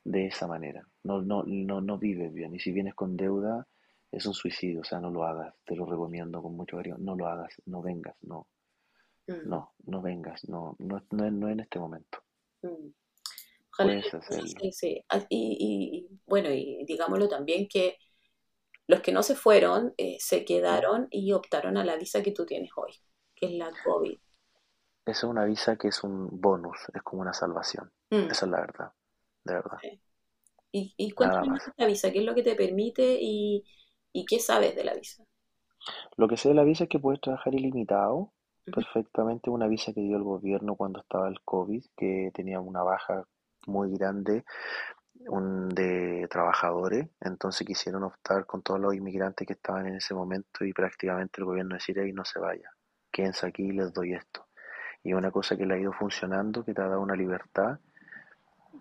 de esa manera, no, no, no, no vives bien, y si vienes con deuda es un suicidio, o sea, no lo hagas, te lo recomiendo con mucho cariño, no lo hagas, no vengas, no, mm, no, no vengas, no, no, no, no en este momento, mm. Ojalá puedes hacerlo. sí, sí. Ah, Y, bueno, y digámoslo también que los que no se fueron eh, se ¿Mm? quedaron y optaron a la visa que tú tienes hoy, que es la COVID. Esa es una visa que es un bonus, es como una salvación, Mm, esa es la verdad, de verdad. Y, y cuéntame más esta visa, ¿qué es lo que te permite y, y qué sabes de la visa? Lo que sé de la visa es que puedes trabajar ilimitado, perfectamente, una visa que dio el gobierno cuando estaba el COVID, que tenía una baja muy grande un de trabajadores, entonces quisieron optar con todos los inmigrantes que estaban en ese momento y prácticamente el gobierno decía, y no se vaya, quédense aquí y les doy esto. Y una cosa que le ha ido funcionando, que te ha dado una libertad,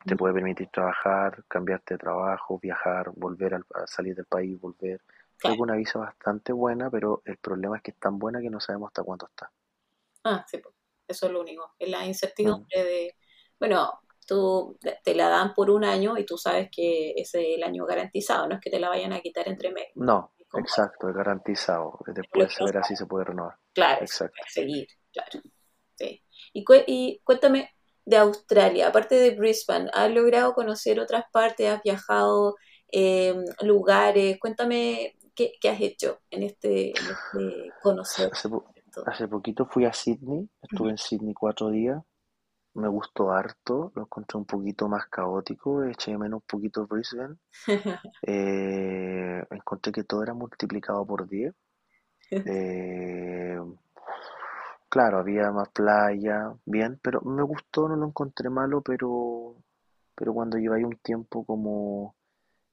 te puede permitir trabajar, cambiarte de trabajo, viajar, volver a salir del país, volver. Creo que una visa bastante buena, pero el problema es que es tan buena que no sabemos hasta cuándo está. Ah, sí, eso es lo único. Es la incertidumbre de, bueno, tú te la dan por un año y tú sabes que es el año garantizado, no es que te la vayan a quitar entre medio. No, exacto, es garantizado. Después de ver así se puede renovar. Claro, exacto. seguir, claro. Sí. Y, y cuéntame de Australia, aparte de Brisbane, ¿has logrado conocer otras partes? ¿Has viajado eh, lugares? Cuéntame qué, has hecho en este, este conocer. Hace, poquito fui a Sydney, estuve en Sydney cuatro días, me gustó harto, lo encontré un poquito más caótico, eché menos un poquito Brisbane. Eh, encontré que todo era multiplicado por 10. Eh, claro, había más playa, bien, pero me gustó, no lo encontré malo, pero, pero cuando lleváis un tiempo como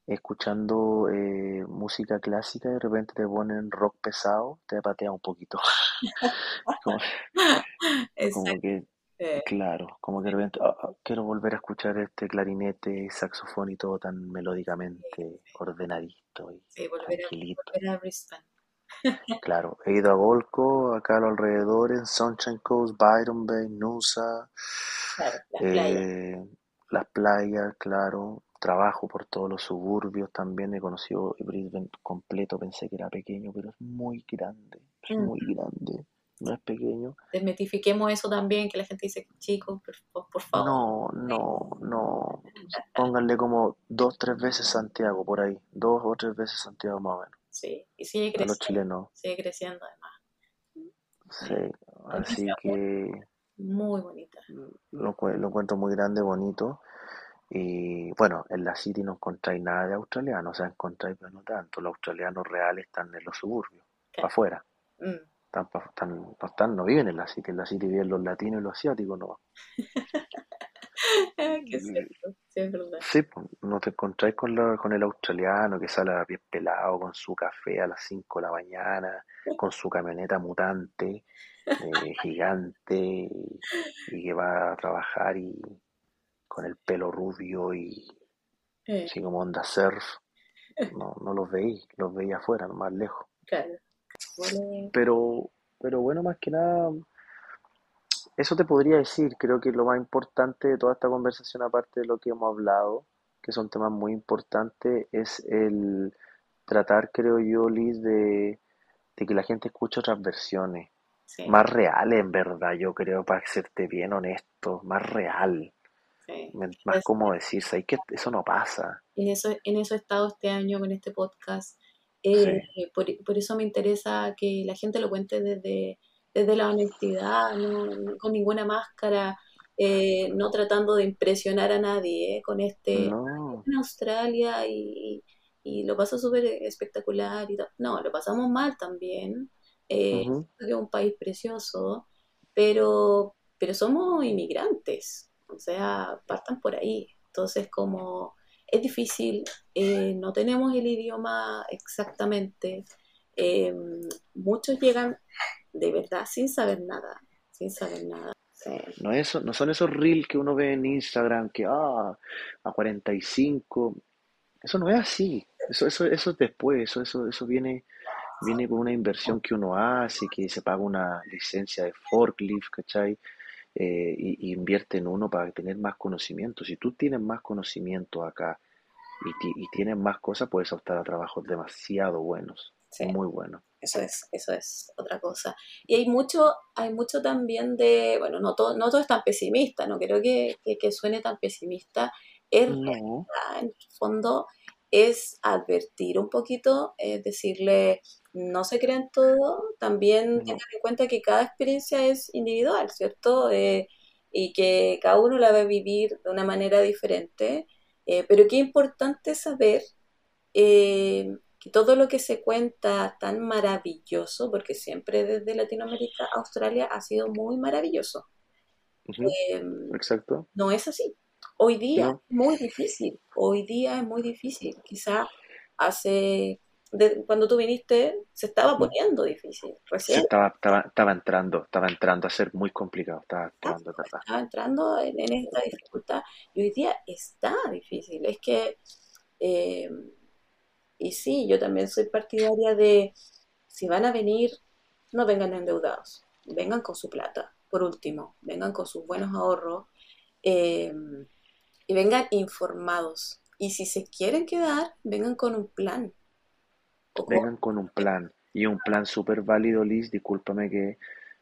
escuchando eh, música clásica y de repente te ponen rock pesado, te patea un poquito. como, que, claro, como que de repente ah, ah, quiero volver a escuchar este clarinete saxofón y todo tan melódicamente ordenadito y sí, volver tranquilito. A, Claro, he ido a Golco, acá a los alrededores, Sunshine Coast, Byron Bay, Nusa, claro, las, playas. Eh, las playas, claro, trabajo por todos los suburbios también. He conocido Brisbane completo, pensé que era pequeño, pero es muy grande, es muy grande, no es pequeño. Desmetifiquemos eso también, que la gente dice, chicos, por, por, favor. No, no, no. Pónganle como dos, tres veces Santiago por ahí, dos o tres veces Santiago más o menos. Sí, y sigue creciendo. A los chilenos. Sigue creciendo además. Sí, así que... Muy bonita. Lo, lo encuentro muy grande, bonito. Y bueno, en la City no encontráis nada de australiano, o sea, encontráis, pero no tanto. Los australianos reales están en los suburbios, para afuera. Mm. Están, no, están, no viven en la City, en la City viven los latinos y los asiáticos, no. Qué cierto, sí, es verdad. Sí, no te encontráis con, con el australiano que sale a pie pelado con su café a las 5 de la mañana, con su camioneta mutante, eh, gigante, y que va a trabajar y con el pelo rubio y eh. así como onda surf. No, no los veí, los veía afuera, más lejos. Claro. Pero, pero bueno, más que nada, eso te podría decir. Creo que lo más importante de toda esta conversación, aparte de lo que hemos hablado, que son temas muy importantes, es el tratar, creo yo, Liz, de, que la gente escuche otras versiones. Más reales, en verdad, yo creo, para serte bien honesto, más real. Más como decir, que eso no pasa. En eso, en eso he estado este año con este podcast. Eh, por, eso me interesa que la gente lo cuente desde, desde la honestidad, no, con ninguna máscara, eh, no tratando de impresionar a nadie eh, con este en Australia y, y lo pasó súper espectacular. Y no, lo pasamos mal también. Es un país precioso, pero, pero somos inmigrantes. O sea, partan por ahí. Entonces, como es difícil, eh, no tenemos el idioma exactamente. Eh, muchos llegan de verdad sin saber nada, sin saber nada. No, eso, no son esos reels que uno ve en Instagram que ah, a 45. Eso no es así. Eso, eso, eso es después. Eso, eso, eso viene, viene con una inversión que uno hace, que se paga una licencia de forklift, ¿cachai? eh, y, invierte en uno para tener más conocimiento. Si tú tienes más conocimiento acá y, y tienes más cosas, puedes optar a trabajos demasiado buenos, muy buenos. Eso es, eso es otra cosa. Y hay mucho, hay mucho también de, bueno, no todo, no todo es tan pesimista, no creo que, que, suene tan pesimista. Es en el fondo es advertir un poquito, es decirle, no se crean todo, también tengan en cuenta que cada experiencia es individual, ¿cierto? Eh, y que cada uno la va a vivir de una manera diferente, eh, pero qué importante saber eh, que todo lo que se cuenta tan maravilloso, porque siempre desde Latinoamérica Australia ha sido muy maravilloso. Exacto. No es así. Hoy día es muy difícil, hoy día es muy difícil. Quizá hace, cuando tú viniste, se estaba mm. poniendo difícil. Recién. estaba, estaba, estaba, entrando, estaba entrando a ser muy complicado, estaba entrando, estaba entrando en, esta dificultad y hoy día está difícil. Es que, eh, y sí, yo también soy partidaria de, si van a venir, no vengan endeudados, vengan con su plata, por último, vengan con sus buenos ahorros. Eh, y vengan informados. Y si se quieren quedar, vengan con un plan. vengan con un plan. Y un plan súper válido, Liz, discúlpame que,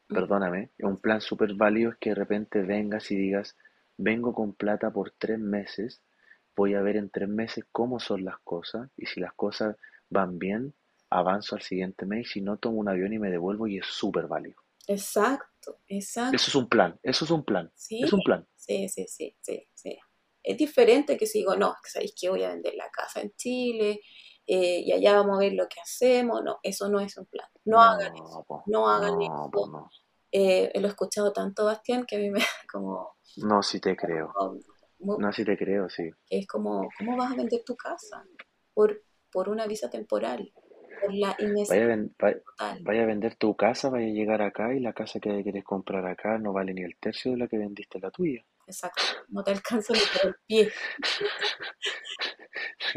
perdóname, un plan súper válido es que de repente vengas y digas, vengo con plata por tres meses, voy a ver en tres meses cómo son las cosas y si las cosas van bien, avanzo al siguiente mes, si no tomo un avión y me devuelvo y es súper válido. Exacto, exacto. Eso es un plan, eso es un plan. ¿Sí? Es un plan. Sí, sí, sí, sí, sí. Es diferente que si digo, no, sabéis que voy a vender la casa en Chile eh, y allá vamos a ver lo que hacemos. No, eso no es un plan. No, hagan eso. no hagan eso. Eh, lo he escuchado tanto, Bastián, que a mí me da como... No, sí te creo. No, sí te creo, sí. es como, ¿cómo vas a vender tu casa? Por, por una visa temporal. Por la vaya, vaya, a vender tu casa, vaya a llegar acá y la casa que quieres comprar acá no vale ni el tercio de la que vendiste la tuya. Exacto, no te alcanzo ni por el pie.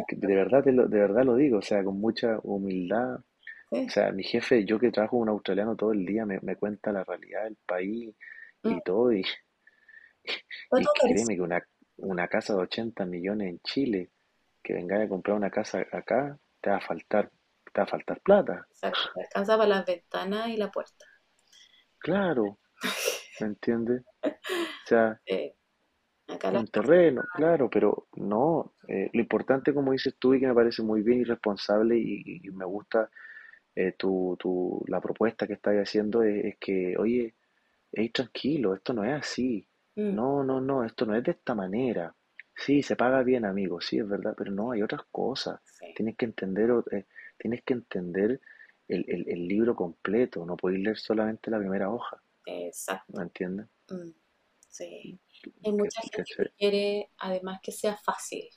De verdad, de verdad lo digo, o sea, con mucha humildad. O sea, mi jefe, yo que trabajo con un australiano todo el día, me, cuenta la realidad del país y mm. todo. Y, y créeme que una, una casa de 80 millones en Chile, que venga a comprar una casa acá, te va a faltar, te va a faltar plata. Exacto, alcanza para las ventanas y la puerta. Claro, ¿me entiendes? O sea, un terreno, claro, pero no. Eh, lo importante, como dices tú, y que me parece muy bien y responsable, y, me gusta eh, tu, tu, la propuesta que estás haciendo, es, que, oye, hey, tranquilo, esto no es así. Mm. No, no, no, esto no es de esta manera. Sí, se paga bien, amigo, sí, es verdad, pero no, hay otras cosas. Tienes que entender, eh, tienes que entender el, el, libro completo, no puedes leer solamente la primera hoja. Exacto. ¿Me entiendes? Mm, sí. Hay mucha gente que quiere además que sea fácil.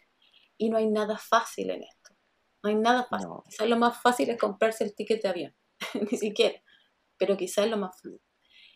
Y no hay nada fácil en esto. No hay nada fácil. Quizás lo más fácil es comprarse el ticket de avión. Ni siquiera. Pero quizás es lo más fácil.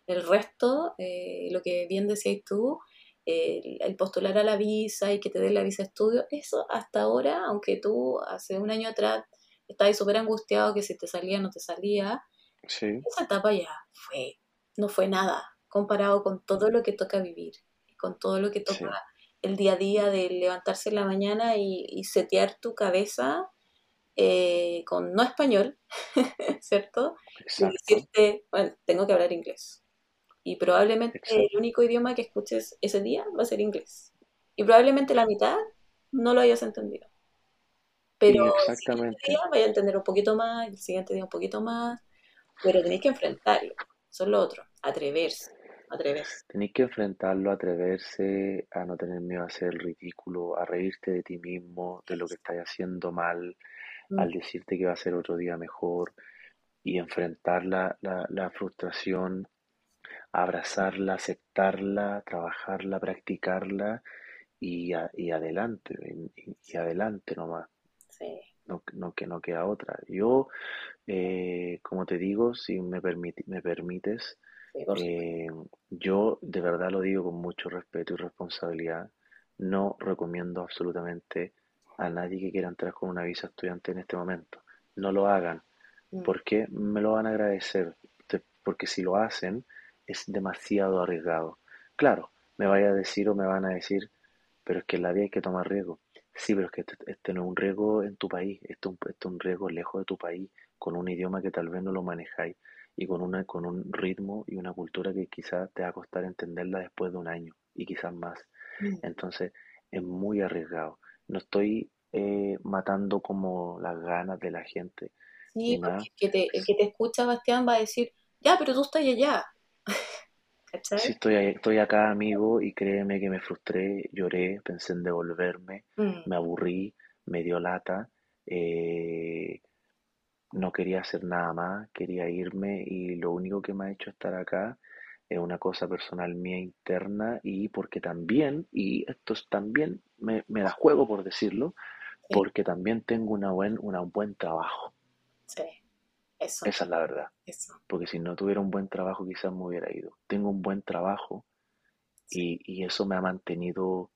El resto, eh, lo que bien decías tú, el postular a la visa y que te den la visa de estudio, eso hasta ahora, aunque tú hace un año atrás estabas súper angustiado que si te salía o no te salía, esa etapa ya fue, no fue nada comparado con todo lo que toca vivir con todo lo que toca el día a día de levantarse en la mañana y, setear tu cabeza eh, con no español, ¿cierto? Y decirte, bueno, tengo que hablar inglés. Y probablemente el único idioma que escuches ese día va a ser inglés. Y probablemente la mitad no lo hayas entendido. Pero el siguiente día vaya a entender un poquito más, el siguiente día un poquito más, pero tenéis que enfrentarlo. Eso es lo otro, atreverse atreverse. Tenéis que enfrentarlo, atreverse a no tener miedo a hacer ridículo, a reírte de ti mismo, de lo que estás haciendo mal, mm. al decirte que va a ser otro día mejor y enfrentar la, la, frustración, abrazarla, aceptarla, trabajarla, practicarla y, y adelante, y, adelante nomás. Sí. No, no, que no queda otra. Yo, eh, como te digo, si me, me permites, eh, yo de verdad lo digo con mucho respeto y responsabilidad. No recomiendo absolutamente a nadie que quiera entrar con una visa estudiante en este momento. No lo hagan, mm. porque me lo van a agradecer, porque si lo hacen es demasiado arriesgado. Claro, me vaya a decir o me van a decir, pero es que en la vida hay que tomar riesgo. Sí, pero es que este, este no es un riesgo en tu país, este, este es un riesgo lejos de tu país, con un idioma que tal vez no lo manejáis y con, una, con un ritmo y una cultura que quizás te va a costar entenderla después de un año y quizás más. Mm. Entonces es muy arriesgado. No estoy eh, matando como las ganas de la gente. Sí, porque el que, te, el que te escucha, Bastián, va a decir, ya, pero tú estás allá. Sí, estoy, estoy acá, amigo, y créeme que me frustré, lloré, pensé en devolverme, mm. me aburrí, me dio lata. Eh, no quería hacer nada más, quería irme y lo único que me ha hecho estar acá es una cosa personal mía interna y porque también, y esto es también, me, me la juego por decirlo, Sí. porque también tengo una buen, una- un buen trabajo. Sí, eso, Esa es la verdad. eso. Porque si no tuviera un buen trabajo quizás me hubiera ido. Tengo un buen trabajo y, y eso me ha mantenido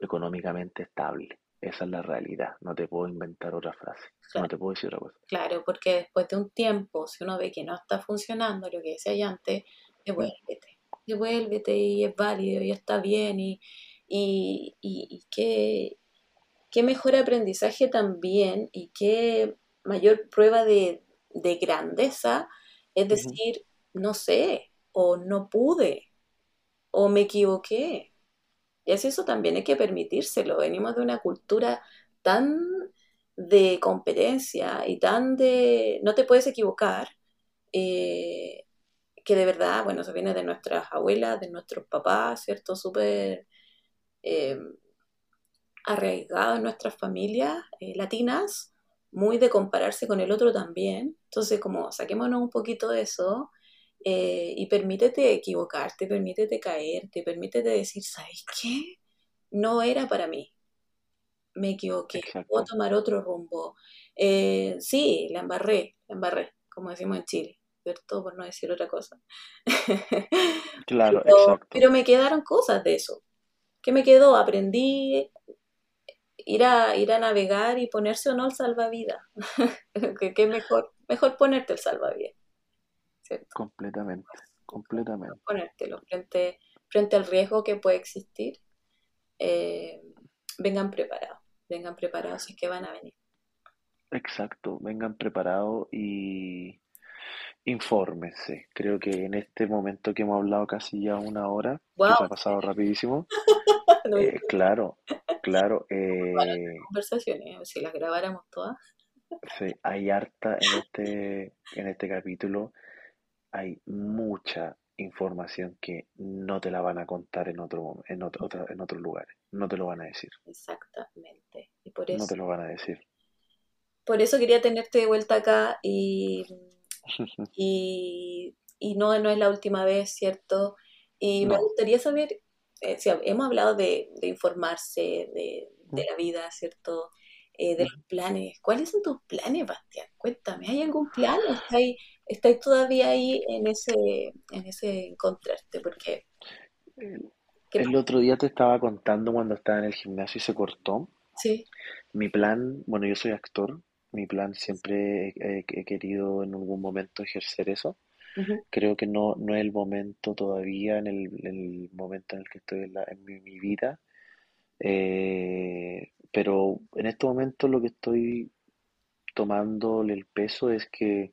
económicamente estable. Esa es la realidad. No te puedo inventar otra frase. Claro. No te puedo decir otra cosa. Claro, porque después de un tiempo, si uno ve que no está funcionando lo que decía yo antes, devuélvete, devuélvete y es válido y está bien y, y, y, y qué, qué mejor aprendizaje también y qué mayor prueba de, de grandeza es decir, no sé, o no pude, o me equivoqué. Y así eso también hay que permitírselo. Venimos de una cultura tan de competencia y tan de no te puedes equivocar, eh, que de verdad, bueno, eso viene de nuestras abuelas, de nuestros papás, ¿cierto? Súper eh, arraigado en nuestras familias eh, latinas, muy de compararse con el otro también. Entonces, como saquémonos un poquito de eso eh, y permítete equivocarte, permítete caerte, permítete decir, ¿sabes qué? No era para mí. Me equivoqué, puedo Exacto. tomar otro rumbo. Eh, sí, la embarré, la embarré, como decimos en Chile, ¿cierto? Por no decir otra cosa. Claro, Pero, exacto. pero me quedaron cosas de eso. ¿Qué me quedó? Aprendí ir a, ir a navegar y ponerse o no el salvavidas. que, que mejor, mejor ponerte el salvavidas, ¿cierto? Completamente, completamente. Ponértelo frente, frente al riesgo que puede existir. eh, vengan preparados, vengan preparados si es que van a venir. Exacto. Vengan preparados y infórmense. Creo que en este momento que hemos hablado casi ya una hora, se ha pasado rapidísimo, No eh, claro, claro, eh, conversaciones, si las grabáramos todas. sí, hay harta en este, en este capítulo, hay mucha información que no te la van a contar en otro, en otro, otra- en otros lugares. No te lo van a decir. Exactamente. Y por No eso, te lo van a decir. por eso quería tenerte de vuelta acá y y, y no, no es la última vez, ¿cierto? Y me gustaría saber, eh, si hemos hablado de, de informarse, de, de Mm. la vida, ¿cierto? Eh, de los planes. ¿Cuáles son tus planes, Bastián? Cuéntame, ¿hay algún plan o estáis, estáis todavía ahí en ese, en ese encontrarte? Porque, El, ¿qué el otro día te estaba contando cuando estaba en el gimnasio y se cortó. Sí, Mi plan, bueno, yo soy actor. Mi plan siempre he, he- querido en algún momento ejercer eso. ujú, Creo que no, no es el momento todavía, en el, el momento en el que estoy en, la- en mi, mi vida. Eh, pero en este momento lo que estoy tomándole el peso es que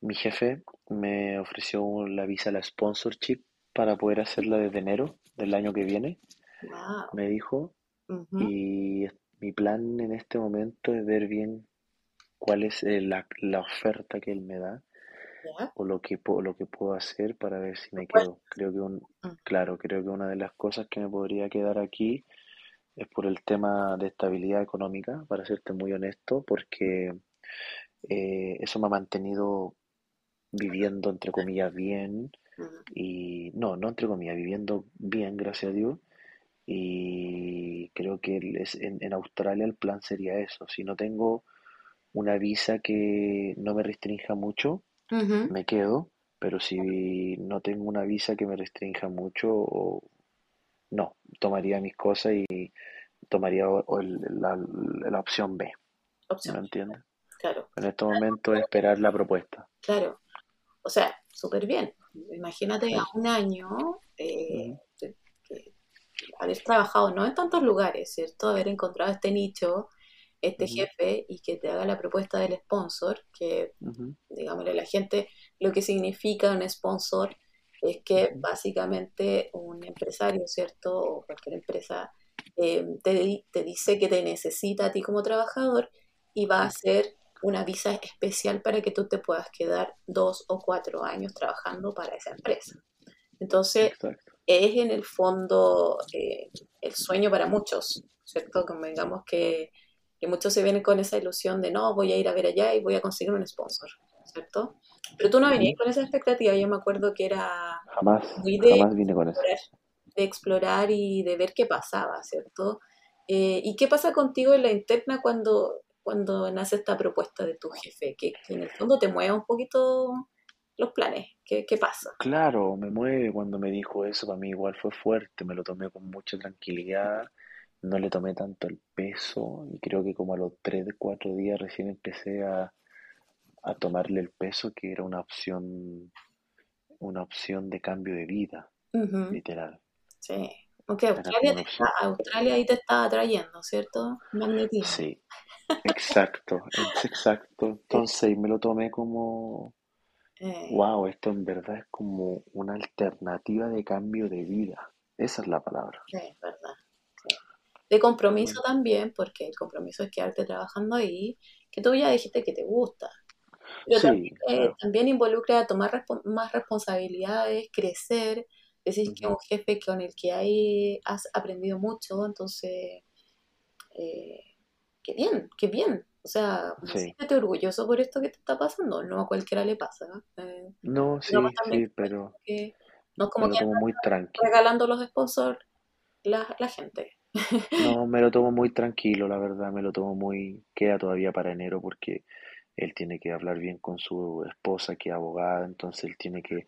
mi jefe me ofreció la visa, la sponsorship, para poder hacerla desde enero del año que viene, wow, me dijo. ujú, Y es- mi plan en este momento es ver bien cuál es eh, la, la oferta que él me da ya, o lo que, po- lo que puedo hacer para ver si me quedo. Creo que un, mm, claro, creo que una de las cosas que me podría quedar aquí es por el tema de estabilidad económica, para serte muy honesto, porque eh, eso me ha mantenido viviendo, entre comillas, bien, y no, no entre comillas, viviendo bien, gracias a Dios, y creo que es- en, en Australia el plan sería eso, si no tengo una visa que no me restrinja mucho, me quedo, pero si no tengo una visa que me restrinja mucho, no, tomaría mis cosas y tomaría la, la opción B, ¿me Opción, entiendes? claro. En este momento es esperar la propuesta. Claro, o sea, súper bien. Imagínate Sí. a un año eh, de- de haber trabajado no en tantos lugares, ¿cierto? Haber encontrado este nicho, este jefe y que te haga la propuesta del sponsor, que ujú, digámosle a la gente lo que significa un sponsor es que básicamente un empresario, ¿cierto? O cualquier empresa eh, te, di- te dice que te necesita a ti como trabajador y va a hacer una visa especial para que tú te puedas quedar dos o cuatro años trabajando para esa empresa. Entonces, Exacto. es en el fondo eh, el sueño para muchos, ¿cierto? Convengamos que, que muchos se vienen con esa ilusión de no, voy a ir a ver allá y voy a conseguir un sponsor. ¿cierto? Pero tú no venías con esa expectativa, yo me acuerdo que era Jamás, muy de jamás vine con eso. de explorar y de ver qué pasaba, ¿cierto? Eh, ¿Y qué pasa contigo en la interna cuando, cuando nace esta propuesta de tu jefe? Que, que en el fondo te mueve un poquito los planes. ¿Qué, qué pasa? Claro, me mueve cuando me dijo eso, para mí igual fue fuerte, me lo tomé con mucha tranquilidad, no le tomé tanto el peso y creo que como a los 3, 4 días recién empecé a, a tomarle el peso que era una opción, una opción de cambio de vida, literal. Sí. Como Australia, te está. Australia ahí te está atrayendo, ¿cierto? Magnetismo. Sí, exacto, es exacto. Entonces me lo tomé como, Eh, wow, esto en verdad es como una alternativa de cambio de vida. Esa es la palabra. sí, es verdad. De compromiso también, porque el compromiso es quedarte trabajando ahí, que tú ya dijiste que te gusta. Pero también, Sí, eh, claro. también involucra tomar respo- más responsabilidades, crecer, decir que es un jefe con el que hay, has aprendido mucho, entonces, eh, qué bien, qué bien. O sea, Sí. siéntete orgulloso por esto que te está pasando, no a cualquiera le pasa. ¿no? Eh, No, sí, también sí, pero que no es como que muy regalando los sponsors la, la gente. No, me lo tomo muy tranquilo, la verdad, me lo tomo muy... Queda todavía para enero porque él tiene que hablar bien con su esposa, que es abogada, entonces él tiene que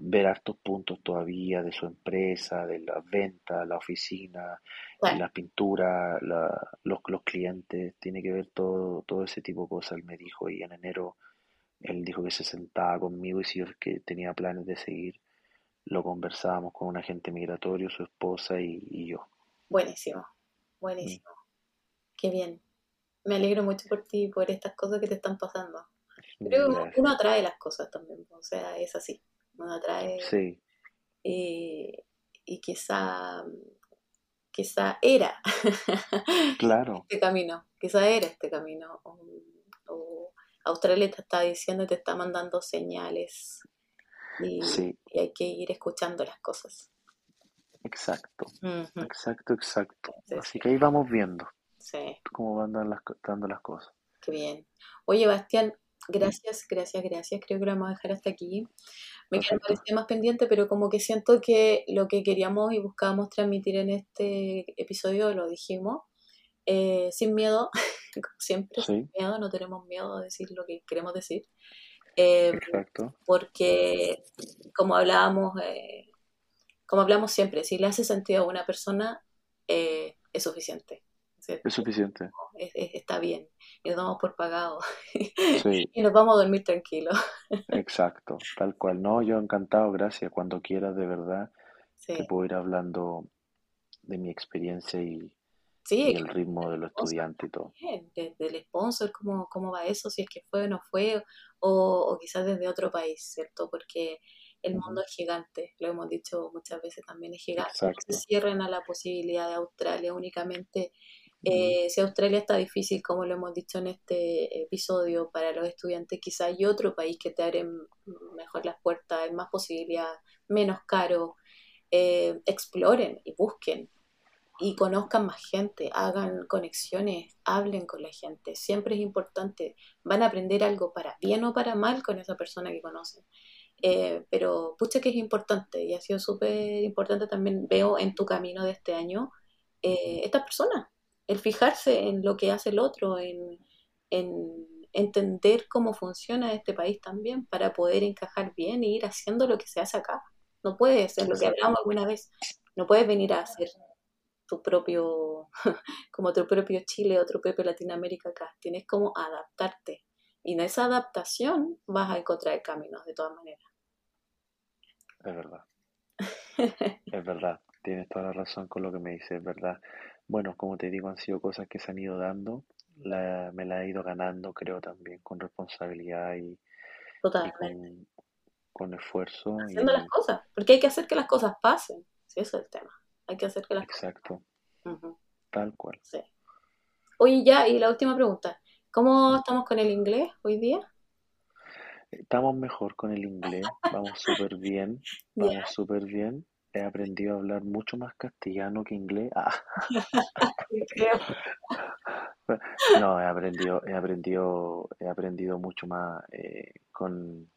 ver hartos puntos todavía de su empresa, de las ventas, la oficina, Claro, la pintura, la- los, los clientes, tiene que ver todo, todo ese tipo de cosas, él me dijo, y en enero él dijo que se sentaba conmigo y si yo que tenía planes de seguir, lo conversábamos con un agente migratorio, su esposa y, y yo. Buenísimo, buenísimo. Qué bien. Me alegro mucho por ti, por estas cosas que te están pasando. Creo que uno atrae las cosas también, o sea, es así. Uno atrae Sí, eh, y quizá, quizá era claro, este camino, quizá era este camino. O, o Australia te está diciendo y te está mandando señales y, sí, y hay que ir escuchando las cosas. Exacto, exacto, exacto. Sí, Así sí, que ahí vamos viendo sí. cómo van dando las, dando las cosas. Qué bien. Oye, Bastián, gracias, gracias, gracias. Creo que lo vamos a dejar hasta aquí. Me quedan varios temas pendientes, pero como que siento que lo que queríamos y buscábamos transmitir en este episodio lo dijimos. Eh, sin miedo, como siempre, sin miedo, no tenemos miedo a decir lo que queremos decir. Eh, exacto, porque, como hablábamos, eh, como hablamos siempre, si le hace sentido a una persona, eh, es suficiente. ¿cierto? es suficiente. Es- es- está bien. Y nos damos por pagado. Sí, y nos vamos a dormir tranquilos. exacto, tal cual. No, yo encantado, gracias. Cuando quieras, de verdad, te Sí, puedo ir hablando de mi experiencia y, sí, y el ritmo de los estudiantes y todo. desde el sponsor, cómo, cómo va eso, si es que fue o no fue, o, o quizás desde otro país, ¿cierto? Porque el mundo es gigante, lo hemos dicho muchas veces también, es gigante. No se cierren a la posibilidad de Australia únicamente. Eh, si Australia está difícil, como lo hemos dicho en este episodio, para los estudiantes, quizás hay otro país que te abre mejor las puertas, hay más posibilidades, menos caro. Eh, exploren y busquen y conozcan más gente, hagan conexiones, hablen con la gente. Siempre es importante. Van a aprender algo para bien o para mal con esa persona que conocen. Eh, pero pucha que es importante y ha sido súper importante también, veo en tu camino de este año, eh, estas personas, el fijarse en lo que hace el otro, en, en entender cómo funciona este país también para poder encajar bien y ir haciendo lo que se hace acá. No puedes, es lo que hablamos alguna vez, no puedes venir a hacer tu propio, como tu propio Chile o tu propio Latinoamérica acá. Tienes como adaptarte. Y en esa adaptación vas a encontrar caminos de todas maneras. Es verdad, es verdad. Tienes toda la razón con lo que me dices, es verdad. Bueno, como te digo, han sido cosas que se han ido dando. La, me la he ido ganando, creo, también con responsabilidad y, con, con esfuerzo. Haciendo las cosas. Porque hay que hacer que las cosas pasen. Sí, ese es el tema. Hay que hacer que las cosas exacto, Ujú, tal cual. sí. Oye, ya, y la última pregunta. ¿Cómo estamos con el inglés hoy día? Estamos mejor con el inglés, vamos súper bien, vamos súper bien. He aprendido a hablar mucho más castellano que inglés. Ah. No, he aprendido, he aprendido, he aprendido mucho más eh, con,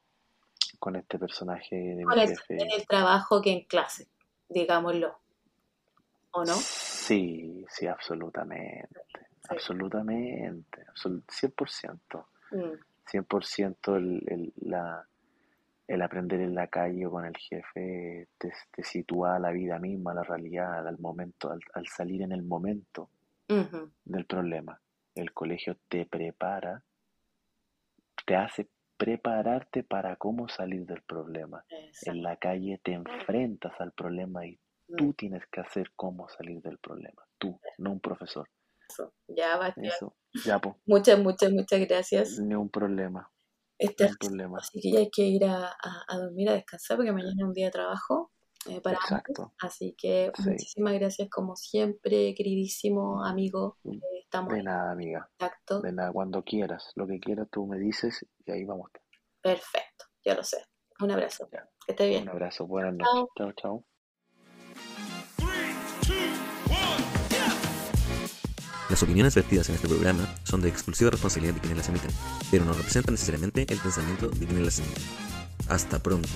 con este personaje de mi Con el, jefe. en el trabajo que en clase, digámoslo. ¿O no? Sí, sí, absolutamente, Sí. absolutamente, absolu- 100%, Mm, 100% el, el, la, el aprender en la calle o con el jefe te, te sitúa a la vida misma, a la realidad, al momento, al, al salir en el momento del problema. El colegio te prepara, te hace prepararte para cómo salir del problema. exacto. En la calle te enfrentas al problema y Mm, tú tienes que hacer cómo salir del problema. Tú, no un profesor. Eso. Ya, Bastián. Eso, ya, pues, Muchas, muchas, muchas gracias. ni un problema, Este problema. Así que ya hay que ir a, a- a dormir, a descansar, porque mañana es un día de trabajo eh, para ambos. Así que sí. muchísimas gracias, como siempre, queridísimo amigo. Eh, estamos De en nada, amiga. contacto. De nada, cuando quieras. Lo que quieras tú me dices y ahí vamos. Perfecto, ya lo sé. Un abrazo. Ya. Que esté bien. Un abrazo, buenas noches. Chao. Chao, chao. Las opiniones vertidas en este programa son de exclusiva responsabilidad de quienes las emiten, pero no representan necesariamente el pensamiento de quienes las emiten. Hasta pronto.